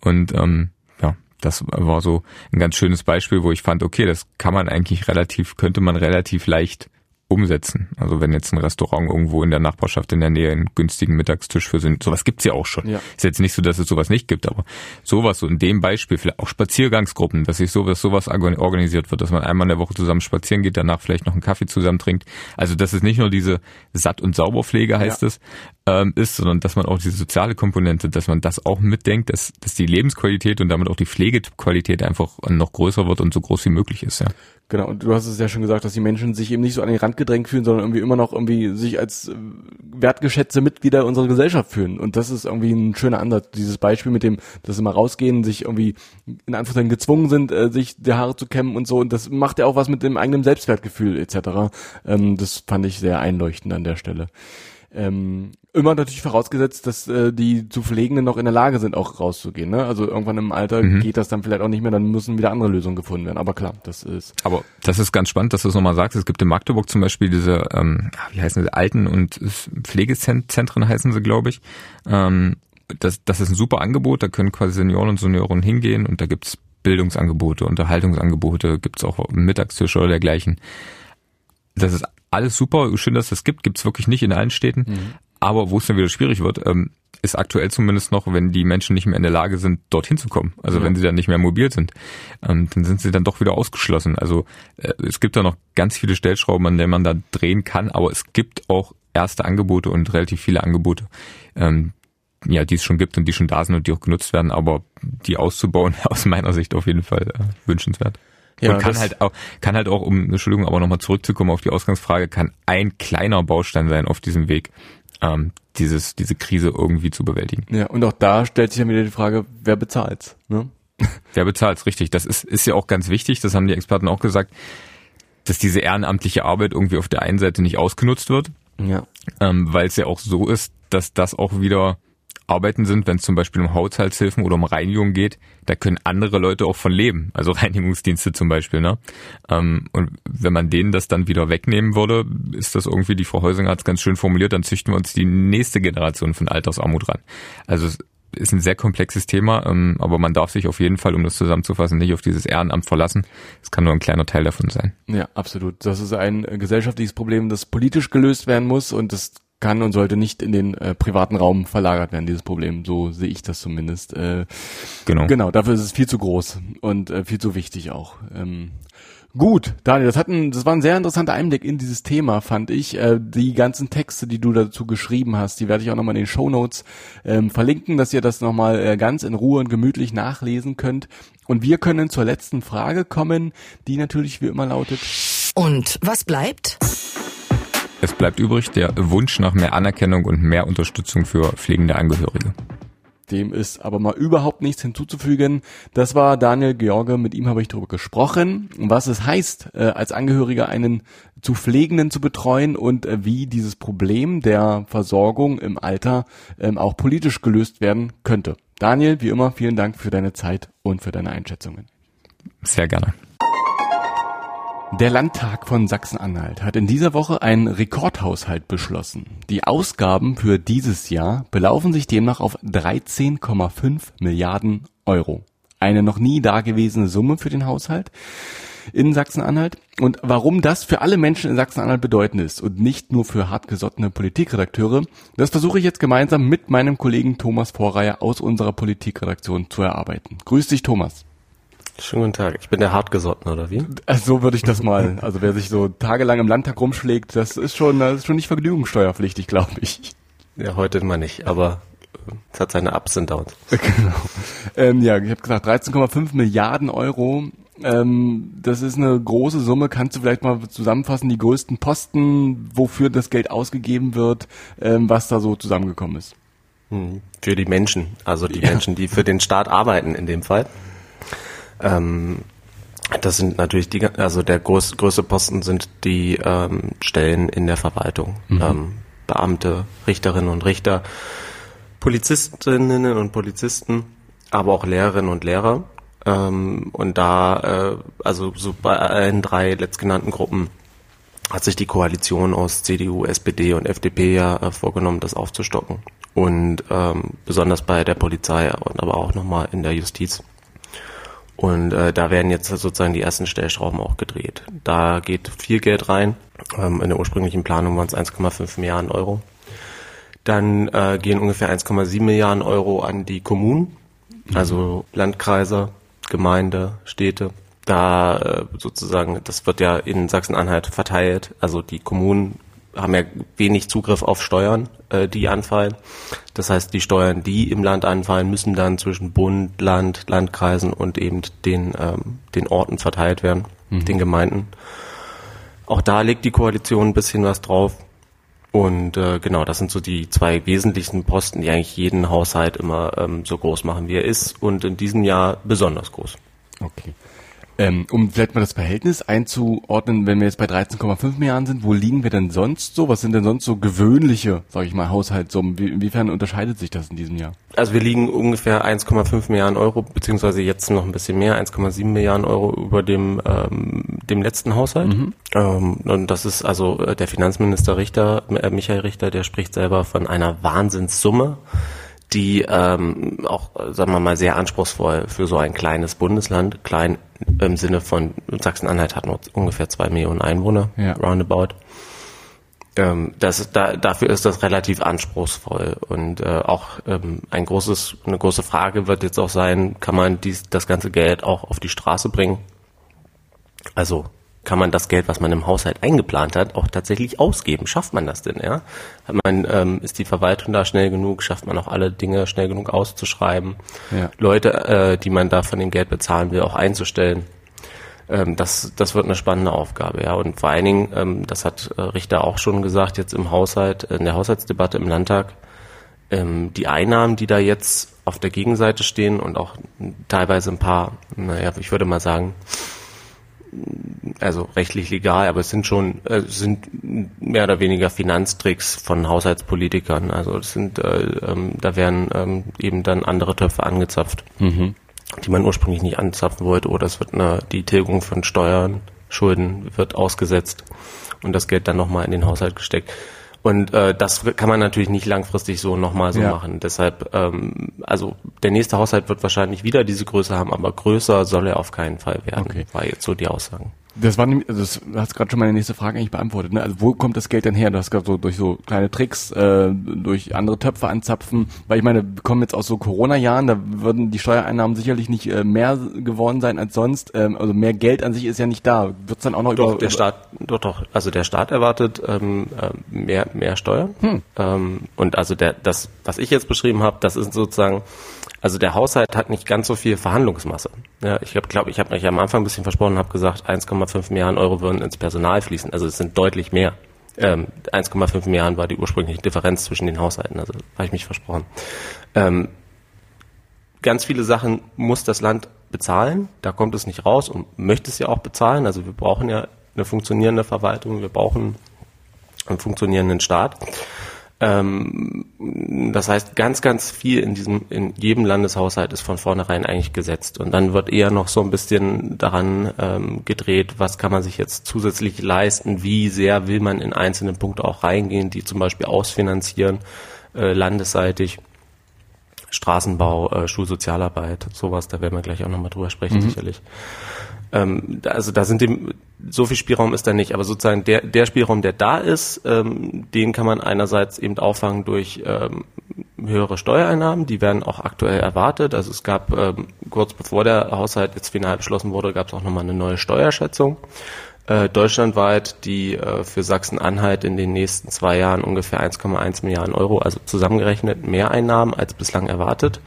Und ähm, ja, das war so ein ganz schönes Beispiel, wo ich fand, okay, das kann man eigentlich relativ, könnte man relativ leicht umsetzen. Also wenn jetzt ein Restaurant irgendwo in der Nachbarschaft in der Nähe einen günstigen Mittagstisch für sind, sowas gibt's ja auch schon. Ja. Ist jetzt nicht so, dass es sowas nicht gibt, aber sowas so in dem Beispiel, vielleicht auch Spaziergangsgruppen, dass sich sowas, sowas organisiert wird, dass man einmal in der Woche zusammen spazieren geht, danach vielleicht noch einen Kaffee zusammen trinkt. Also das ist nicht nur diese Satt- und Sauberpflege heißt ja. es, ähm, ist, sondern dass man auch diese soziale Komponente, dass man das auch mitdenkt, dass, dass die Lebensqualität und damit auch die Pflegequalität einfach noch größer wird und so groß wie möglich ist. Ja. Genau, und du hast es ja schon gesagt, dass die Menschen sich eben nicht so an den Rand gedrängt fühlen, sondern irgendwie immer noch irgendwie sich als äh, wertgeschätzte Mitglieder unserer Gesellschaft fühlen. Und das ist irgendwie ein schöner Ansatz. Dieses Beispiel mit dem, dass sie mal rausgehen, sich irgendwie in Anführungszeichen gezwungen sind, äh, sich die Haare zu kämmen und so. Und das macht ja auch was mit dem eigenen Selbstwertgefühl etc. Ähm, das fand ich sehr einleuchtend an der Stelle. Ähm, immer natürlich vorausgesetzt, dass äh, die zu Pflegenden noch in der Lage sind, auch rauszugehen. Ne? Also irgendwann im Alter mhm. geht das dann vielleicht auch nicht mehr, dann müssen wieder andere Lösungen gefunden werden. Aber klar, das ist. Aber das ist ganz spannend, dass du es nochmal sagst. Es gibt in Magdeburg zum Beispiel diese, ähm, wie heißen sie, Alten- und Pflegezentren heißen sie, glaube ich. Ähm, das, das ist ein super Angebot, da können quasi Senioren und Senioren hingehen und da gibt's Bildungsangebote, Unterhaltungsangebote, gibt's auch Mittagstische oder dergleichen. Das ist alles super, schön, dass es das gibt, gibt's wirklich nicht in allen Städten. Mhm. Aber wo es dann wieder schwierig wird, ähm, ist aktuell zumindest noch, wenn die Menschen nicht mehr in der Lage sind, dorthin zu kommen. Also ja. wenn sie dann nicht mehr mobil sind, ähm, dann sind sie dann doch wieder ausgeschlossen. Also äh, es gibt da noch ganz viele Stellschrauben, an denen man da drehen kann, aber es gibt auch erste Angebote und relativ viele Angebote, ähm, ja, die es schon gibt und die schon da sind und die auch genutzt werden, aber die auszubauen aus meiner Sicht auf jeden Fall äh, wünschenswert. Ja, und kann halt auch, kann halt auch, um, Entschuldigung, aber nochmal zurückzukommen auf die Ausgangsfrage, kann ein kleiner Baustein sein auf diesem Weg, ähm, dieses, diese Krise irgendwie zu bewältigen. Ja, und auch da stellt sich dann wieder die Frage, wer bezahlt's, ne? Wer bezahlt's, richtig. Das ist, ist ja auch ganz wichtig, das haben die Experten auch gesagt, dass diese ehrenamtliche Arbeit irgendwie auf der einen Seite nicht ausgenutzt wird. Ja. Ähm, weil es ja auch so ist, dass das auch wieder Arbeiten sind, wenn es zum Beispiel um Haushaltshilfen oder um Reinigung geht, da können andere Leute auch von leben, also Reinigungsdienste zum Beispiel. Ne? Ähm, und wenn man denen das dann wieder wegnehmen würde, ist das irgendwie, die Frau Häusinger hat es ganz schön formuliert, dann züchten wir uns die nächste Generation von Altersarmut ran. Also es ist ein sehr komplexes Thema, ähm, aber man darf sich auf jeden Fall, um das zusammenzufassen, nicht auf dieses Ehrenamt verlassen. Es kann nur ein kleiner Teil davon sein. Ja, absolut. Das ist ein gesellschaftliches Problem, das politisch gelöst werden muss und das kann und sollte nicht in den äh, privaten Raum verlagert werden, dieses Problem. So sehe ich das zumindest. Äh, genau. Genau, dafür ist es viel zu groß und äh, viel zu wichtig auch. Ähm, Gut, Daniel, das, hat ein, das war ein sehr interessanter Einblick in dieses Thema, fand ich. Äh, die ganzen Texte, die du dazu geschrieben hast, die werde ich auch nochmal in den Show Notes ähm, verlinken, dass ihr das nochmal äh, ganz in Ruhe und gemütlich nachlesen könnt. Und wir können zur letzten Frage kommen, die natürlich wie immer lautet. Und was bleibt? Es bleibt übrig der Wunsch nach mehr Anerkennung und mehr Unterstützung für pflegende Angehörige. Dem ist aber mal überhaupt nichts hinzuzufügen. Das war Daniel George, mit ihm habe ich darüber gesprochen, was es heißt, äh, als Angehöriger einen zu Pflegenden zu betreuen und äh, wie dieses Problem der Versorgung im Alter ähm, auch politisch gelöst werden könnte. Daniel, wie immer, vielen Dank für deine Zeit und für deine Einschätzungen. Sehr gerne. Der Landtag von Sachsen-Anhalt hat in dieser Woche einen Rekordhaushalt beschlossen. Die Ausgaben für dieses Jahr belaufen sich demnach auf 13,5 Milliarden Euro. Eine noch nie dagewesene Summe für den Haushalt in Sachsen-Anhalt. Und warum das für alle Menschen in Sachsen-Anhalt bedeutend ist und nicht nur für hartgesottene Politikredakteure, das versuche ich jetzt gemeinsam mit meinem Kollegen Thomas Vorreiher aus unserer Politikredaktion zu erarbeiten. Grüß dich, Thomas. Schönen guten Tag. Ich bin der Hartgesotten, oder wie? Äh, so würde ich das mal. Also wer sich so tagelang im Landtag rumschlägt, das ist schon, das ist schon nicht vergnügungssteuerpflichtig, glaube ich. Ja, heute mal nicht, aber äh, es hat seine Ups und Downs. Genau. Ähm, ja, ich habe gesagt, 13,5 Milliarden Euro. Ähm, das ist eine große Summe. Kannst du vielleicht mal zusammenfassen, die größten Posten, wofür das Geld ausgegeben wird, ähm, was da so zusammengekommen ist? Hm, für die Menschen, also die ja. Menschen, die für den Staat arbeiten in dem Fall. Ähm, das sind natürlich die, also der groß, größte Posten sind die ähm, Stellen in der Verwaltung. Mhm. Ähm, Beamte, Richterinnen und Richter, Polizistinnen und Polizisten, aber auch Lehrerinnen und Lehrer. Ähm, und da, äh, also so bei allen drei letztgenannten Gruppen hat sich die Koalition aus CDU, SPD und FDP ja äh, vorgenommen, das aufzustocken. Und ähm, besonders bei der Polizei und aber auch nochmal in der Justiz. Und äh, da werden jetzt sozusagen die ersten Stellschrauben auch gedreht. Da geht viel Geld rein. Ähm, in der ursprünglichen Planung waren es 1,5 Milliarden Euro. Dann äh, gehen ungefähr 1,7 Milliarden Euro an die Kommunen, also Landkreise, Gemeinde, Städte. Da äh, sozusagen, das wird ja in Sachsen-Anhalt verteilt. Also die Kommunen haben ja wenig Zugriff auf Steuern, äh, die anfallen. Das heißt, die Steuern, die im Land anfallen, müssen dann zwischen Bund, Land, Landkreisen und eben den, ähm, den Orten verteilt werden, mhm. den Gemeinden. Auch da legt die Koalition ein bisschen was drauf. Und äh, genau, das sind so die zwei wesentlichen Posten, die eigentlich jeden Haushalt immer ähm, so groß machen, wie er ist. Und in diesem Jahr besonders groß. Okay. Ähm, um vielleicht mal das Verhältnis einzuordnen, wenn wir jetzt bei 13,5 Milliarden sind, wo liegen wir denn sonst so? Was sind denn sonst so gewöhnliche, sage ich mal, Haushaltssummen? Wie, inwiefern unterscheidet sich das in diesem Jahr? Also wir liegen ungefähr 1,5 Milliarden Euro, beziehungsweise jetzt noch ein bisschen mehr, 1,7 Milliarden Euro über dem, ähm, dem letzten Haushalt. Mhm. Ähm, und das ist also äh, der Finanzminister Richter, äh, Michael Richter, der spricht selber von einer Wahnsinnssumme die ähm, auch, sagen wir mal, sehr anspruchsvoll für so ein kleines Bundesland, klein im Sinne von Sachsen-Anhalt hat nur ungefähr zwei Millionen Einwohner, ja. roundabout. Ähm, das, da, dafür ist das relativ anspruchsvoll und äh, auch ähm, ein großes, eine große Frage wird jetzt auch sein, kann man dies, das ganze Geld auch auf die Straße bringen? Also kann man das Geld, was man im Haushalt eingeplant hat, auch tatsächlich ausgeben? Schafft man das denn, ja? Man, ähm, ist die Verwaltung da schnell genug? Schafft man auch alle Dinge schnell genug auszuschreiben? Ja. Leute, äh, die man da von dem Geld bezahlen will, auch einzustellen? Ähm, das, das wird eine spannende Aufgabe, ja. Und vor allen Dingen, ähm, das hat äh, Richter auch schon gesagt, jetzt im Haushalt, in der Haushaltsdebatte im Landtag, ähm, die Einnahmen, die da jetzt auf der Gegenseite stehen und auch teilweise ein paar, naja, ich würde mal sagen, also rechtlich legal, aber es sind schon äh, sind mehr oder weniger Finanztricks von Haushaltspolitikern. Also es sind äh, ähm, da werden ähm, eben dann andere Töpfe angezapft, mhm. die man ursprünglich nicht anzapfen wollte, oder es wird eine die Tilgung von Steuern, Schulden wird ausgesetzt und das Geld dann nochmal in den Haushalt gesteckt. Und äh, das kann man natürlich nicht langfristig so nochmal so ja. machen. Deshalb, ähm, also der nächste Haushalt wird wahrscheinlich wieder diese Größe haben, aber größer soll er auf keinen Fall werden, okay. war jetzt so die Aussagen. Das war nämlich, das hast gerade schon meine nächste Frage eigentlich beantwortet. Ne? Also wo kommt das Geld denn her? Du hast gerade so durch so kleine Tricks, äh, durch andere Töpfe anzapfen. Weil ich meine, wir kommen jetzt aus so Corona-Jahren, da würden die Steuereinnahmen sicherlich nicht äh, mehr geworden sein als sonst. Ähm, also mehr Geld an sich ist ja nicht da. Wird's dann auch noch doch, über der Staat, doch doch. Also der Staat erwartet ähm, äh, mehr mehr Steuern. Hm. Ähm, und also der das, was ich jetzt beschrieben habe, das ist sozusagen also der Haushalt hat nicht ganz so viel Verhandlungsmasse. Ja, ich glaube, glaub, ich habe mich am Anfang ein bisschen versprochen, habe gesagt, 1,5 Milliarden Euro würden ins Personal fließen. Also es sind deutlich mehr. Ähm, 1,5 Milliarden war die ursprüngliche Differenz zwischen den Haushalten. Also habe ich mich versprochen. Ähm, ganz viele Sachen muss das Land bezahlen. Da kommt es nicht raus und möchte es ja auch bezahlen. Also wir brauchen ja eine funktionierende Verwaltung. Wir brauchen einen funktionierenden Staat. Ähm, das heißt, ganz, ganz viel in diesem, in jedem Landeshaushalt ist von vornherein eigentlich gesetzt. Und dann wird eher noch so ein bisschen daran ähm, gedreht, was kann man sich jetzt zusätzlich leisten, wie sehr will man in einzelne Punkte auch reingehen, die zum Beispiel ausfinanzieren, äh, landesseitig. Straßenbau, äh, Schulsozialarbeit, sowas, da werden wir gleich auch nochmal drüber sprechen, mhm. sicherlich. Ähm, also da sind dem, so viel Spielraum ist da nicht, aber sozusagen der, der Spielraum, der da ist, ähm, den kann man einerseits eben auffangen durch ähm, höhere Steuereinnahmen, die werden auch aktuell erwartet. Also es gab ähm, kurz bevor der Haushalt jetzt final beschlossen wurde, gab es auch nochmal eine neue Steuerschätzung. Äh, deutschlandweit, die äh, für Sachsen-Anhalt in den nächsten zwei Jahren ungefähr 1,1 Milliarden Euro, also zusammengerechnet Mehreinnahmen als bislang erwartet,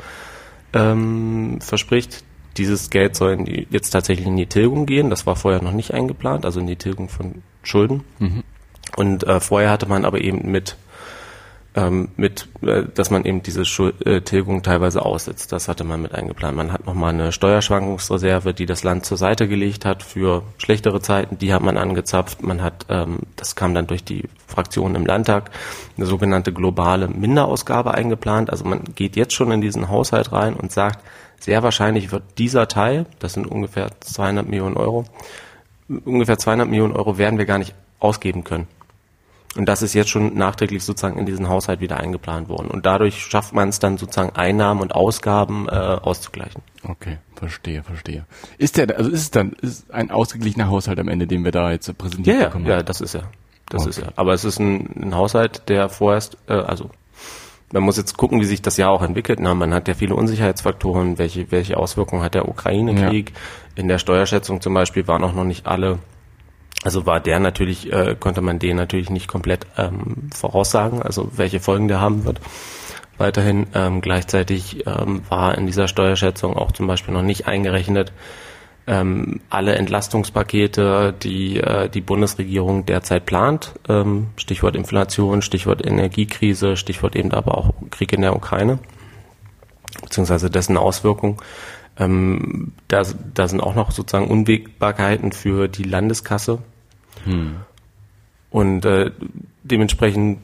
ähm, verspricht. Dieses Geld soll die, jetzt tatsächlich in die Tilgung gehen. Das war vorher noch nicht eingeplant, also in die Tilgung von Schulden. Mhm. Und äh, vorher hatte man aber eben mit ähm, mit, äh, dass man eben diese Schuld, äh, Tilgung teilweise aussetzt. Das hatte man mit eingeplant. Man hat nochmal eine Steuerschwankungsreserve, die das Land zur Seite gelegt hat für schlechtere Zeiten. Die hat man angezapft. Man hat, ähm, das kam dann durch die Fraktionen im Landtag, eine sogenannte globale Minderausgabe eingeplant. Also man geht jetzt schon in diesen Haushalt rein und sagt, sehr wahrscheinlich wird dieser Teil, das sind ungefähr 200 Millionen Euro, ungefähr 200 Millionen Euro werden wir gar nicht ausgeben können. Und das ist jetzt schon nachträglich sozusagen in diesen Haushalt wieder eingeplant worden. Und dadurch schafft man es dann sozusagen Einnahmen und Ausgaben äh, auszugleichen. Okay, verstehe, verstehe. Ist der, also ist es dann ist ein ausgeglichener Haushalt am Ende, den wir da jetzt präsentiert ja, bekommen? Ja, ja, das ist er. Das okay. ist er. Aber es ist ein, ein Haushalt, der vorerst, äh, also man muss jetzt gucken, wie sich das Jahr auch entwickelt. Na, man hat ja viele Unsicherheitsfaktoren. Welche, welche Auswirkungen hat der Ukraine-Krieg? Ja. In der Steuerschätzung zum Beispiel waren auch noch nicht alle Also war der natürlich, äh, konnte man den natürlich nicht komplett ähm, voraussagen, also welche Folgen der haben wird. Weiterhin ähm, gleichzeitig ähm, war in dieser Steuerschätzung auch zum Beispiel noch nicht eingerechnet, ähm, alle Entlastungspakete, die äh, die Bundesregierung derzeit plant, ähm, Stichwort Inflation, Stichwort Energiekrise, Stichwort eben aber auch Krieg in der Ukraine, beziehungsweise dessen Auswirkungen. Ähm, da, da sind auch noch sozusagen Unwägbarkeiten für die Landeskasse. Hm. Und äh, dementsprechend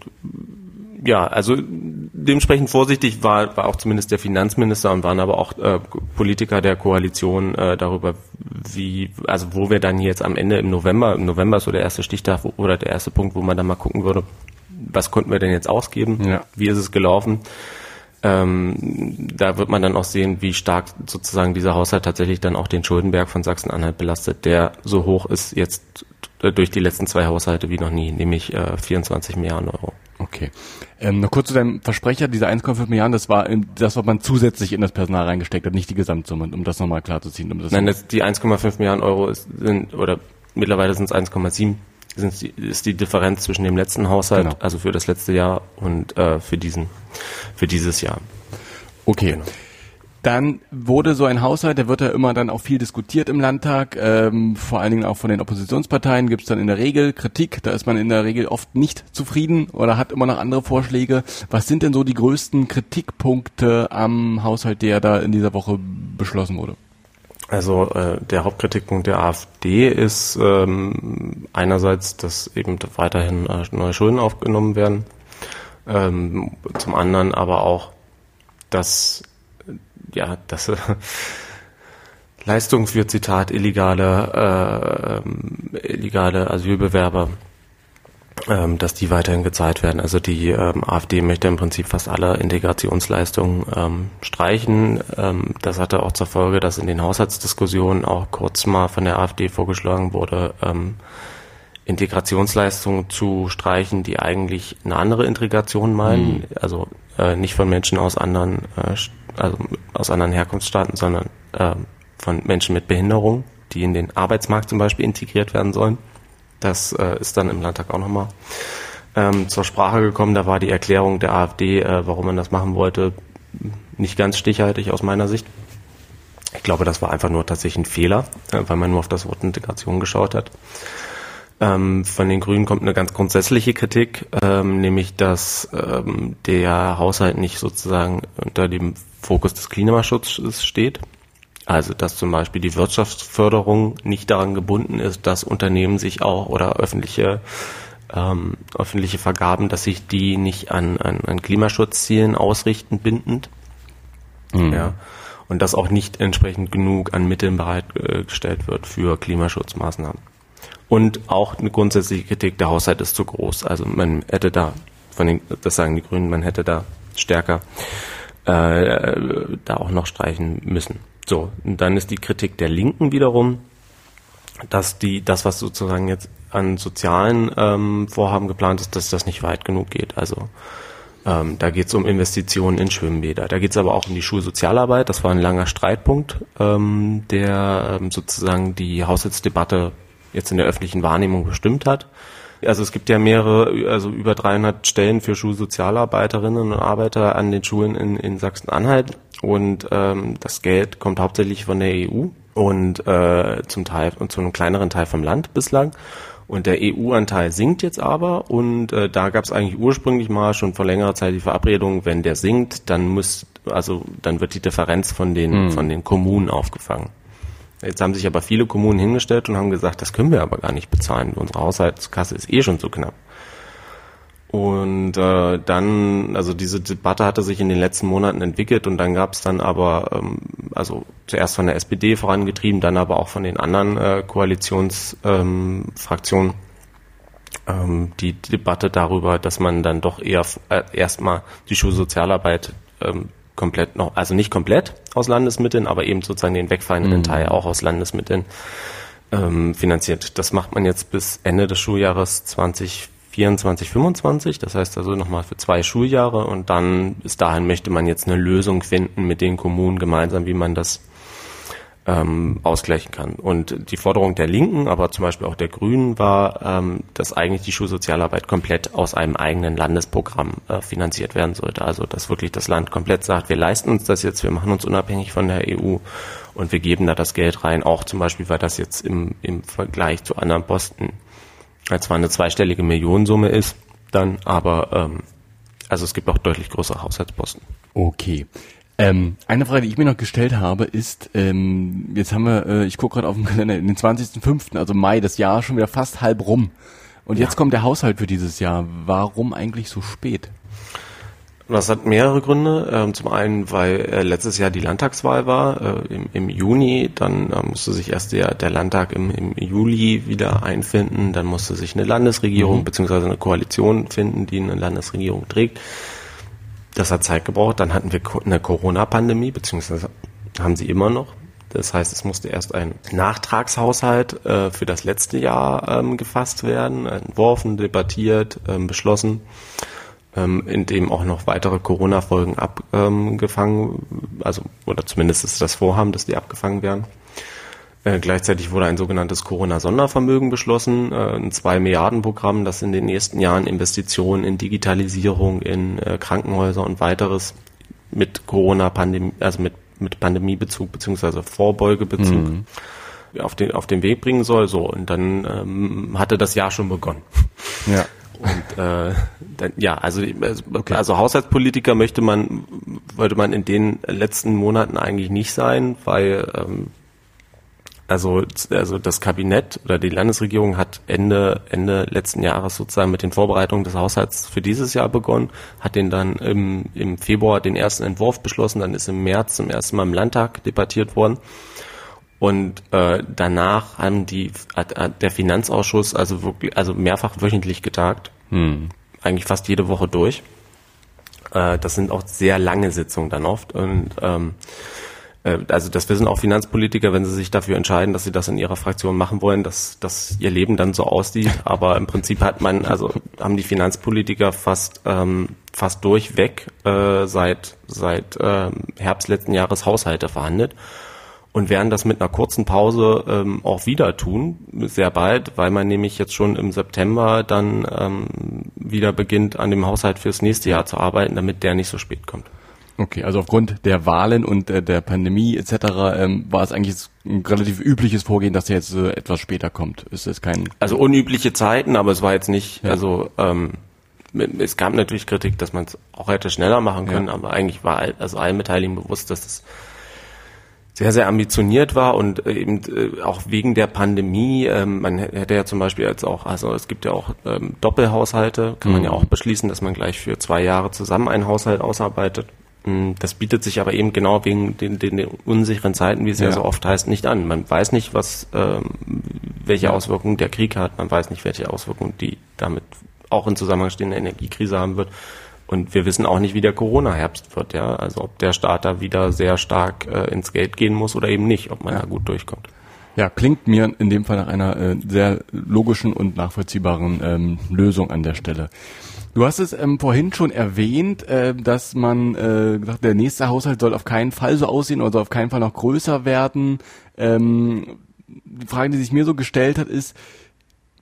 ja, also dementsprechend vorsichtig war, war auch zumindest der Finanzminister und waren aber auch äh, Politiker der Koalition äh, darüber, wie, also wo wir dann jetzt am Ende im November, im November ist so der erste Stichtag oder der erste Punkt, wo man dann mal gucken würde, was konnten wir denn jetzt ausgeben, ja. wie ist es gelaufen. Ähm, da wird man dann auch sehen, wie stark sozusagen dieser Haushalt tatsächlich dann auch den Schuldenberg von Sachsen-Anhalt belastet, der so hoch ist jetzt durch die letzten zwei Haushalte wie noch nie, nämlich äh, 24 Milliarden Euro. Okay. Ähm, noch kurz zu deinem Versprecher, diese 1,5 Milliarden, das war in, das, was man zusätzlich in das Personal reingesteckt hat, nicht die Gesamtsumme, um das nochmal klar zu ziehen. Um das Nein, das, die 1,5 Milliarden Euro ist, sind, oder mittlerweile sind es 1,7, sind die, ist die Differenz zwischen dem letzten Haushalt, genau. also für das letzte Jahr und äh, für diesen, für dieses Jahr. Okay. Genau. Dann wurde so ein Haushalt, der wird ja immer dann auch viel diskutiert im Landtag, ähm, vor allen Dingen auch von den Oppositionsparteien gibt es dann in der Regel Kritik, da ist man in der Regel oft nicht zufrieden oder hat immer noch andere Vorschläge. Was sind denn so die größten Kritikpunkte am Haushalt, der da in dieser Woche beschlossen wurde? Also äh, der Hauptkritikpunkt der AfD ist ähm, einerseits, dass eben weiterhin äh, neue Schulden aufgenommen werden, ähm, zum anderen aber auch, dass ja, das äh, Leistung für Zitat illegale äh, illegale Asylbewerber, ähm, dass die weiterhin gezahlt werden. Also die ähm, AfD möchte im Prinzip fast alle Integrationsleistungen ähm, streichen. Ähm, das hatte auch zur Folge, dass in den Haushaltsdiskussionen auch kurz mal von der AfD vorgeschlagen wurde, ähm, Integrationsleistungen zu streichen, die eigentlich eine andere Integration meinen, mhm. also äh, nicht von Menschen aus anderen äh, also aus anderen Herkunftsstaaten, sondern äh, von Menschen mit Behinderung, die in den Arbeitsmarkt zum Beispiel integriert werden sollen. Das äh, ist dann im Landtag auch nochmal ähm, zur Sprache gekommen. Da war die Erklärung der AfD, äh, warum man das machen wollte, nicht ganz stichhaltig aus meiner Sicht. Ich glaube, das war einfach nur tatsächlich ein Fehler, äh, weil man nur auf das Wort Integration geschaut hat. Ähm, von den Grünen kommt eine ganz grundsätzliche Kritik, ähm, nämlich dass ähm, der Haushalt nicht sozusagen unter dem Fokus des Klimaschutzes steht. Also dass zum Beispiel die Wirtschaftsförderung nicht daran gebunden ist, dass Unternehmen sich auch oder öffentliche ähm, öffentliche Vergaben, dass sich die nicht an, an, an Klimaschutzzielen ausrichten, bindend. Mhm. Ja. Und dass auch nicht entsprechend genug an Mitteln bereitgestellt wird für Klimaschutzmaßnahmen. Und auch eine grundsätzliche Kritik, der Haushalt ist zu groß. Also man hätte da, von den, das sagen die Grünen, man hätte da stärker äh, da auch noch streichen müssen. So, und dann ist die Kritik der Linken wiederum, dass die, das, was sozusagen jetzt an sozialen ähm, Vorhaben geplant ist, dass das nicht weit genug geht. Also ähm, da geht es um Investitionen in Schwimmbäder. Da geht es aber auch um die Schulsozialarbeit. Das war ein langer Streitpunkt, ähm, der ähm, sozusagen die Haushaltsdebatte jetzt in der öffentlichen Wahrnehmung bestimmt hat. Also es gibt ja mehrere, also über 300 Stellen für Schulsozialarbeiterinnen und Arbeiter an den Schulen in, in Sachsen-Anhalt und ähm, das Geld kommt hauptsächlich von der EU und äh, zum Teil und zu einem kleineren Teil vom Land bislang. Und der EU-Anteil sinkt jetzt aber und äh, da gab es eigentlich ursprünglich mal schon vor längerer Zeit die Verabredung, wenn der sinkt, dann muss also dann wird die Differenz von den hm. von den Kommunen aufgefangen. Jetzt haben sich aber viele Kommunen hingestellt und haben gesagt, das können wir aber gar nicht bezahlen. Unsere Haushaltskasse ist eh schon zu knapp. Und äh, dann, also diese Debatte hatte sich in den letzten Monaten entwickelt und dann gab es dann aber, ähm, also zuerst von der SPD vorangetrieben, dann aber auch von den anderen äh, Koalitionsfraktionen ähm, ähm, die Debatte darüber, dass man dann doch eher äh, erstmal die Schulsozialarbeit ähm, komplett noch, also nicht komplett aus Landesmitteln, aber eben sozusagen den wegfallenden mhm. Teil auch aus Landesmitteln ähm, finanziert. Das macht man jetzt bis Ende des Schuljahres 2024, 25. Das heißt also nochmal für zwei Schuljahre und dann bis dahin möchte man jetzt eine Lösung finden mit den Kommunen gemeinsam, wie man das ähm, ausgleichen kann. Und die Forderung der Linken, aber zum Beispiel auch der Grünen war, ähm, dass eigentlich die Schulsozialarbeit komplett aus einem eigenen Landesprogramm äh, finanziert werden sollte. Also dass wirklich das Land komplett sagt, wir leisten uns das jetzt, wir machen uns unabhängig von der EU und wir geben da das Geld rein. Auch zum Beispiel, weil das jetzt im, im Vergleich zu anderen Posten zwar eine zweistellige Millionensumme ist, dann, aber ähm, also es gibt auch deutlich größere Haushaltsposten. Okay. Ähm, eine Frage, die ich mir noch gestellt habe, ist, ähm, jetzt haben wir, äh, ich gucke gerade auf dem Kalender, den 20.05., also Mai, das Jahr schon wieder fast halb rum. Und ja. jetzt kommt der Haushalt für dieses Jahr. Warum eigentlich so spät? Das hat mehrere Gründe. Ähm, zum einen, weil äh, letztes Jahr die Landtagswahl war äh, im, im, Juni, dann äh, musste sich erst der, der Landtag im, im, Juli wieder einfinden, dann musste sich eine Landesregierung mhm. beziehungsweise eine Koalition finden, die eine Landesregierung trägt. Das hat Zeit gebraucht. Dann hatten wir eine Corona-Pandemie, beziehungsweise haben sie immer noch. Das heißt, es musste erst ein Nachtragshaushalt äh, für das letzte Jahr ähm, gefasst werden, entworfen, debattiert, ähm, beschlossen, ähm, in dem auch noch weitere Corona-Folgen abgefangen, also oder zumindest ist das Vorhaben, dass die abgefangen werden. Äh, gleichzeitig wurde ein sogenanntes Corona-Sondervermögen beschlossen, äh, ein 2 Milliarden Programm, das in den nächsten Jahren Investitionen in Digitalisierung, in äh, Krankenhäuser und weiteres mit Corona-Pandemie, also mit, mit Pandemiebezug beziehungsweise Vorbeugebezug mhm. auf, den, auf den Weg bringen soll. So, und dann ähm, hatte das Jahr schon begonnen. Ja. Und äh, dann, ja, also, also, okay. also Haushaltspolitiker möchte man, wollte man in den letzten Monaten eigentlich nicht sein, weil ähm, also, also das Kabinett oder die Landesregierung hat Ende, Ende letzten Jahres sozusagen mit den Vorbereitungen des Haushalts für dieses Jahr begonnen, hat den dann im, im Februar den ersten Entwurf beschlossen, dann ist im März zum ersten Mal im Landtag debattiert worden. Und äh, danach haben die hat, hat der Finanzausschuss also wirklich also mehrfach wöchentlich getagt, hm. eigentlich fast jede Woche durch. Äh, das sind auch sehr lange Sitzungen dann oft und ähm, äh, also das wissen auch Finanzpolitiker, wenn sie sich dafür entscheiden, dass sie das in ihrer Fraktion machen wollen, dass, dass ihr Leben dann so aussieht. Aber im Prinzip hat man, also haben die Finanzpolitiker fast ähm, fast durchweg äh, seit seit äh, Herbst letzten Jahres Haushalte verhandelt und werden das mit einer kurzen Pause ähm, auch wieder tun, sehr bald, weil man nämlich jetzt schon im September dann ähm, wieder beginnt, an dem Haushalt fürs nächste Jahr zu arbeiten, damit der nicht so spät kommt. Okay, also aufgrund der Wahlen und äh, der Pandemie etc. Ähm, war es eigentlich ein relativ übliches Vorgehen, dass er jetzt äh, etwas später kommt. Ist es kein also unübliche Zeiten, aber es war jetzt nicht. Ja. Also ähm, es gab natürlich Kritik, dass man es auch hätte schneller machen können, ja. aber eigentlich war also allen Beteiligten bewusst, dass es sehr, sehr ambitioniert war und äh, eben äh, auch wegen der Pandemie, ähm, man hätte ja zum Beispiel jetzt auch, also es gibt ja auch ähm, Doppelhaushalte, kann man ja mhm. auch beschließen, dass man gleich für zwei Jahre zusammen einen Haushalt ausarbeitet. Mm, das bietet sich aber eben genau wegen den, den, den unsicheren Zeiten, wie es ja. ja. so oft heißt, nicht an. Man weiß nicht, was ähm, welche Auswirkungen der Krieg hat, man weiß nicht, welche Auswirkungen die damit auch in Zusammenhang stehende Energiekrise haben wird. Und wir wissen auch nicht, wie der Corona-Herbst wird, ja. Also ob der Staat da wieder sehr stark äh, ins Geld gehen muss oder eben nicht, ob man ja. da gut durchkommt. Ja, klingt mir in dem Fall nach einer äh, sehr logischen und nachvollziehbaren ähm, Lösung an der Stelle. Du hast es ähm, vorhin schon erwähnt, äh, dass man äh, gesagt, der nächste Haushalt soll auf keinen Fall so aussehen oder soll auf keinen Fall noch größer werden. Ähm, die Frage, die sich mir so gestellt hat, ist,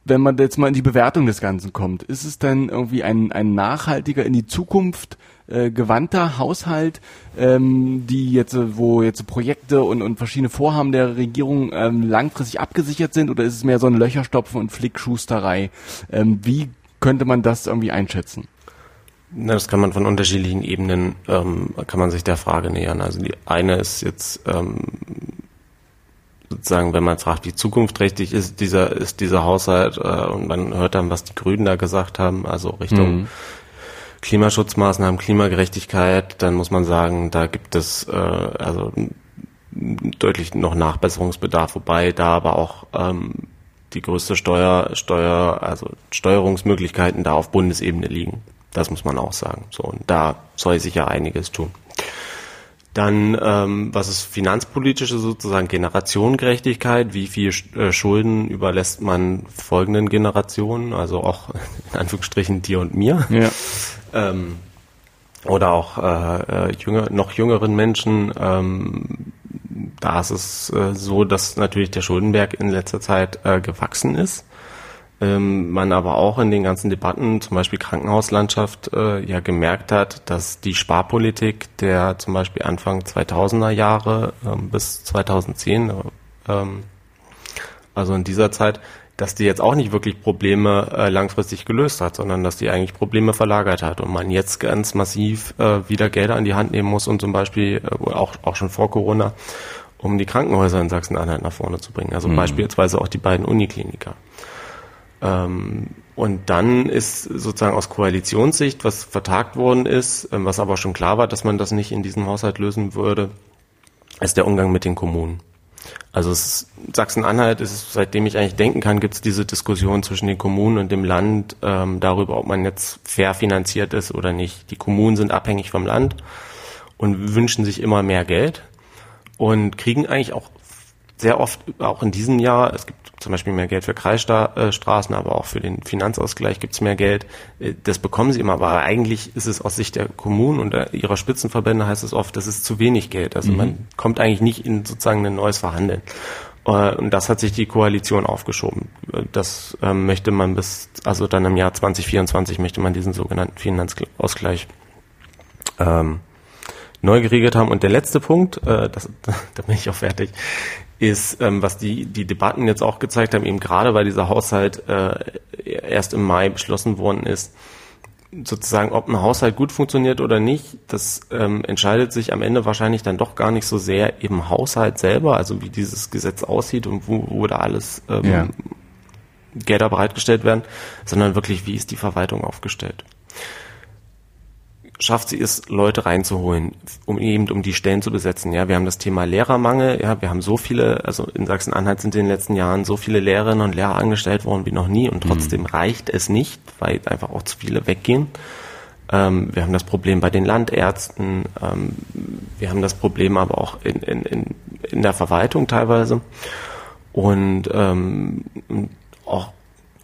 wenn man jetzt mal in die Bewertung des Ganzen kommt, ist es denn irgendwie ein, ein nachhaltiger in die Zukunft äh, gewandter Haushalt, ähm, die jetzt, wo jetzt Projekte und, und verschiedene Vorhaben der Regierung ähm, langfristig abgesichert sind, oder ist es mehr so ein Löcherstopfen und Flickschusterei? Ähm, wie könnte man das irgendwie einschätzen? Na, das kann man von unterschiedlichen Ebenen, ähm, kann man sich der Frage nähern. Also die eine ist jetzt ähm, sozusagen, wenn man fragt, wie zukunftsträchtig ist dieser, ist dieser Haushalt, äh, und man hört dann, was die Grünen da gesagt haben, also Richtung mhm. Klimaschutzmaßnahmen, Klimagerechtigkeit, dann muss man sagen, da gibt es äh, also deutlich noch Nachbesserungsbedarf, wobei da aber auch ähm, die größte Steuer, Steuer, also Steuerungsmöglichkeiten da auf Bundesebene liegen. Das muss man auch sagen. So, und da soll sich ja einiges tun. Dann, ähm, was ist finanzpolitische sozusagen Generationengerechtigkeit? Wie viel äh, Schulden überlässt man folgenden Generationen, also auch in Anführungsstrichen dir und mir? Ja. Ähm, oder auch äh, äh, jünger, noch jüngeren Menschen, ähm, da ist es äh, so, dass natürlich der Schuldenberg in letzter Zeit äh, gewachsen ist. Ähm, man aber auch in den ganzen Debatten, zum Beispiel Krankenhauslandschaft, äh, ja gemerkt hat, dass die Sparpolitik der zum Beispiel Anfang 2000er Jahre ähm, bis 2010, ähm, also in dieser Zeit, dass die jetzt auch nicht wirklich Probleme äh, langfristig gelöst hat, sondern dass die eigentlich Probleme verlagert hat und man jetzt ganz massiv äh, wieder Gelder an die Hand nehmen muss und zum Beispiel äh, auch, auch schon vor Corona, um die Krankenhäuser in Sachsen-Anhalt nach vorne zu bringen. Also mhm. beispielsweise auch die beiden Unikliniker. Ähm, und dann ist sozusagen aus Koalitionssicht, was vertagt worden ist, ähm, was aber schon klar war, dass man das nicht in diesem Haushalt lösen würde, ist der Umgang mit den Kommunen. Also Sachsen-Anhalt ist, seitdem ich eigentlich denken kann, gibt es diese Diskussion zwischen den Kommunen und dem Land ähm, darüber, ob man jetzt fair finanziert ist oder nicht. Die Kommunen sind abhängig vom Land und wünschen sich immer mehr Geld und kriegen eigentlich auch sehr oft, auch in diesem Jahr, es gibt zum Beispiel mehr Geld für Kreisstraßen, aber auch für den Finanzausgleich gibt es mehr Geld. Äh, das bekommen sie immer, aber eigentlich ist es aus Sicht der Kommunen und ihrer Spitzenverbände heißt es oft, das ist zu wenig Geld. Also mhm. man kommt eigentlich nicht in sozusagen ein neues Verhandeln. Äh, und das hat sich die Koalition aufgeschoben. Das ähm, möchte man bis, also dann im Jahr 2024 möchte man diesen sogenannten Finanzausgleich ähm, neu geregelt haben. Und der letzte Punkt, äh, das, da bin ich auch fertig, ist, ähm, was die, die Debatten jetzt auch gezeigt haben, eben gerade weil dieser Haushalt äh, erst im Mai beschlossen worden ist, sozusagen, ob ein Haushalt gut funktioniert oder nicht, das ähm, entscheidet sich am Ende wahrscheinlich dann doch gar nicht so sehr im Haushalt selber, also wie dieses Gesetz aussieht und wo, wo da alles ähm, ja. Gelder bereitgestellt werden, sondern wirklich, wie ist die Verwaltung aufgestellt schafft sie es, Leute reinzuholen, um eben um die Stellen zu besetzen. Ja, wir haben das Thema Lehrermangel. Ja, wir haben so viele, also in Sachsen-Anhalt sind in den letzten Jahren so viele Lehrerinnen und Lehrer angestellt worden wie noch nie und trotzdem mhm. reicht es nicht, weil einfach auch zu viele weggehen. Ähm, wir haben das Problem bei den Landärzten. Ähm, wir haben das Problem aber auch in, in, in, in der Verwaltung teilweise. Und ähm, auch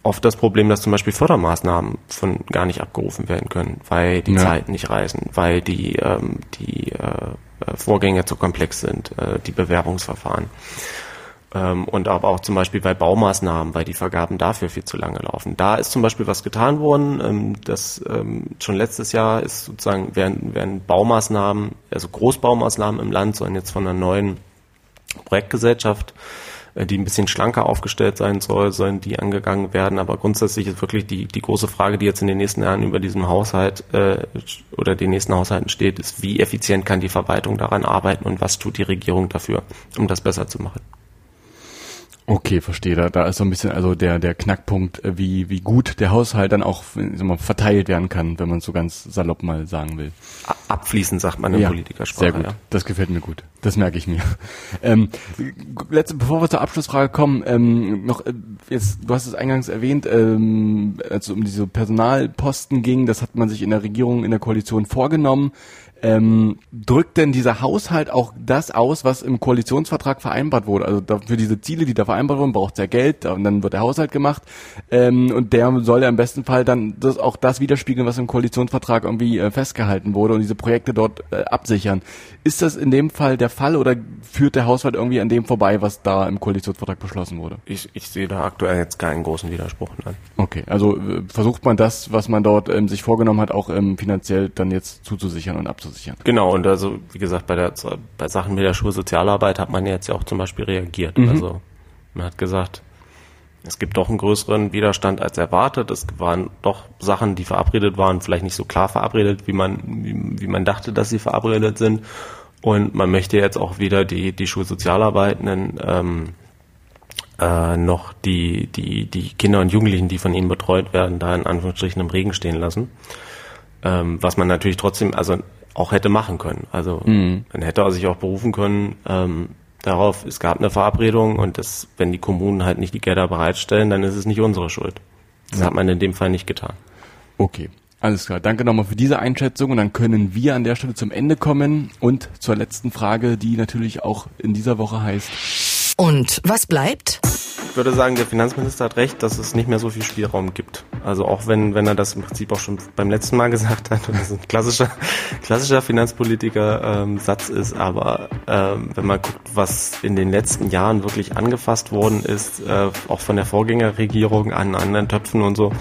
oft das Problem, dass zum Beispiel Fördermaßnahmen von gar nicht abgerufen werden können, weil die ja. Zeiten nicht reißen, weil die, ähm, die äh, Vorgänge zu komplex sind, äh, die Bewerbungsverfahren. Ähm, und aber auch zum Beispiel bei Baumaßnahmen, weil die Vergaben dafür viel zu lange laufen. Da ist zum Beispiel was getan worden, ähm, das ähm, schon letztes Jahr ist sozusagen, werden, werden Baumaßnahmen, also Großbaumaßnahmen im Land sollen jetzt von einer neuen Projektgesellschaft die ein bisschen schlanker aufgestellt sein soll, sollen die angegangen werden. Aber grundsätzlich ist wirklich die, die große Frage, die jetzt in den nächsten Jahren über diesem Haushalt äh, oder den nächsten Haushalten steht, ist, wie effizient kann die Verwaltung daran arbeiten und was tut die Regierung dafür, um das besser zu machen. Okay, verstehe. Da, da ist so ein bisschen also der der Knackpunkt, äh, wie wie gut der Haushalt dann auch mal, verteilt werden kann, wenn man so ganz salopp mal sagen will. Abfließend sagt man in ja, Politikersprache. Sehr gut. Ja. Das gefällt mir gut. Das merke ich mir. Ähm, letzte, bevor wir zur Abschlussfrage kommen, ähm, noch äh, jetzt, du hast es eingangs erwähnt, ähm, als es um diese Personalposten ging, das hat man sich in der Regierung, in der Koalition vorgenommen. Ähm, drückt denn dieser Haushalt auch das aus, was im Koalitionsvertrag vereinbart wurde? Also für diese Ziele, die da vereinbart wurden, braucht es ja Geld und dann wird der Haushalt gemacht ähm, und der soll ja im besten Fall dann das, auch das widerspiegeln, was im Koalitionsvertrag irgendwie äh, festgehalten wurde und diese Projekte dort äh, absichern. Ist das in dem Fall der Fall oder führt der Haushalt irgendwie an dem vorbei, was da im Koalitionsvertrag beschlossen wurde? Ich, ich sehe da aktuell jetzt keinen großen Widerspruch. Nein. Okay, also äh, versucht man das, was man dort ähm, sich vorgenommen hat, auch ähm, finanziell dann jetzt zuzusichern und abzusichern abzusichern. Genau, und also wie gesagt, bei der bei Sachen mit der Schulsozialarbeit hat man jetzt ja auch zum Beispiel reagiert. Mhm. Also man hat gesagt, es gibt doch einen größeren Widerstand als erwartet. Es waren doch Sachen, die verabredet waren, vielleicht nicht so klar verabredet, wie man, wie, wie man dachte, dass sie verabredet sind. Und man möchte jetzt auch wieder die, die Schulsozialarbeitenden ähm, äh, noch die, die, die Kinder und Jugendlichen, die von ihnen betreut werden, da in Anführungsstrichen im Regen stehen lassen. Ähm, was man natürlich trotzdem, also auch hätte machen können. Also mhm. man hätte sich auch berufen können ähm, darauf, es gab eine Verabredung und das, wenn die Kommunen halt nicht die Gelder bereitstellen, dann ist es nicht unsere Schuld. Das ja. hat man in dem Fall nicht getan. Okay. Alles klar. Danke nochmal für diese Einschätzung und dann können wir an der Stelle zum Ende kommen und zur letzten Frage, die natürlich auch in dieser Woche heißt. Und was bleibt? Ich würde sagen, der Finanzminister hat recht, dass es nicht mehr so viel Spielraum gibt. Also auch wenn, wenn er das im Prinzip auch schon beim letzten Mal gesagt hat und das ein klassischer, klassischer Finanzpolitiker-Satz ähm, ist, aber ähm, wenn man guckt, was in den letzten Jahren wirklich angefasst worden ist, äh, auch von der Vorgängerregierung an anderen Töpfen und so,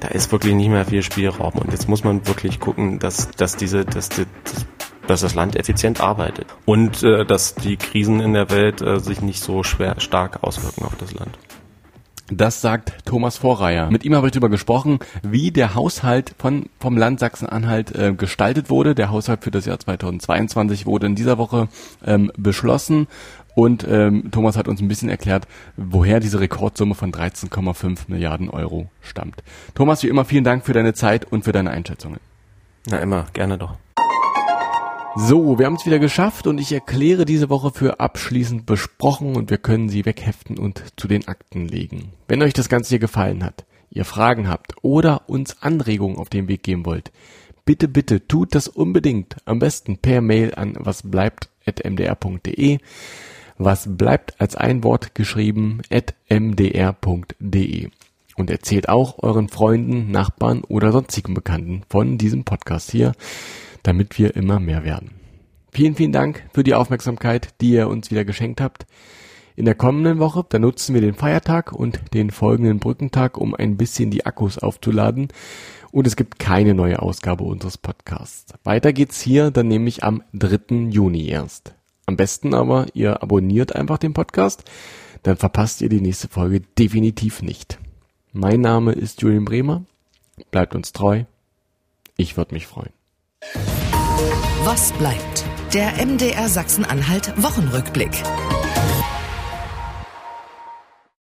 da ist wirklich nicht mehr viel Spielraum. Und jetzt muss man wirklich gucken, dass, dass diese, dass, dass dass das Land effizient arbeitet und äh, dass die Krisen in der Welt äh, sich nicht so schwer stark auswirken auf das Land. Das sagt Thomas Vorreier. Mit ihm habe ich darüber gesprochen, wie der Haushalt von, vom Land Sachsen-Anhalt äh, gestaltet wurde. Der Haushalt für das Jahr 2022 wurde in dieser Woche ähm, beschlossen. Und ähm, Thomas hat uns ein bisschen erklärt, woher diese Rekordsumme von 13,5 Milliarden Euro stammt. Thomas, wie immer, vielen Dank für deine Zeit und für deine Einschätzungen. Na immer, gerne doch. So, wir haben es wieder geschafft und ich erkläre diese Woche für abschließend besprochen und wir können sie wegheften und zu den Akten legen. Wenn euch das Ganze hier gefallen hat, ihr Fragen habt oder uns Anregungen auf den Weg geben wollt, bitte, bitte tut das unbedingt. Am besten per Mail an wasbleibt.mdr.de. Was bleibt als ein Wort geschrieben at mdr.de. Und erzählt auch euren Freunden, Nachbarn oder sonstigen Bekannten von diesem Podcast hier damit wir immer mehr werden. Vielen, vielen Dank für die Aufmerksamkeit, die ihr uns wieder geschenkt habt. In der kommenden Woche, da nutzen wir den Feiertag und den folgenden Brückentag, um ein bisschen die Akkus aufzuladen. Und es gibt keine neue Ausgabe unseres Podcasts. Weiter geht's hier dann nämlich am 3. Juni erst. Am besten aber, ihr abonniert einfach den Podcast, dann verpasst ihr die nächste Folge definitiv nicht. Mein Name ist Julian Bremer. Bleibt uns treu. Ich würde mich freuen. Was bleibt? Der MDR Sachsen-Anhalt Wochenrückblick.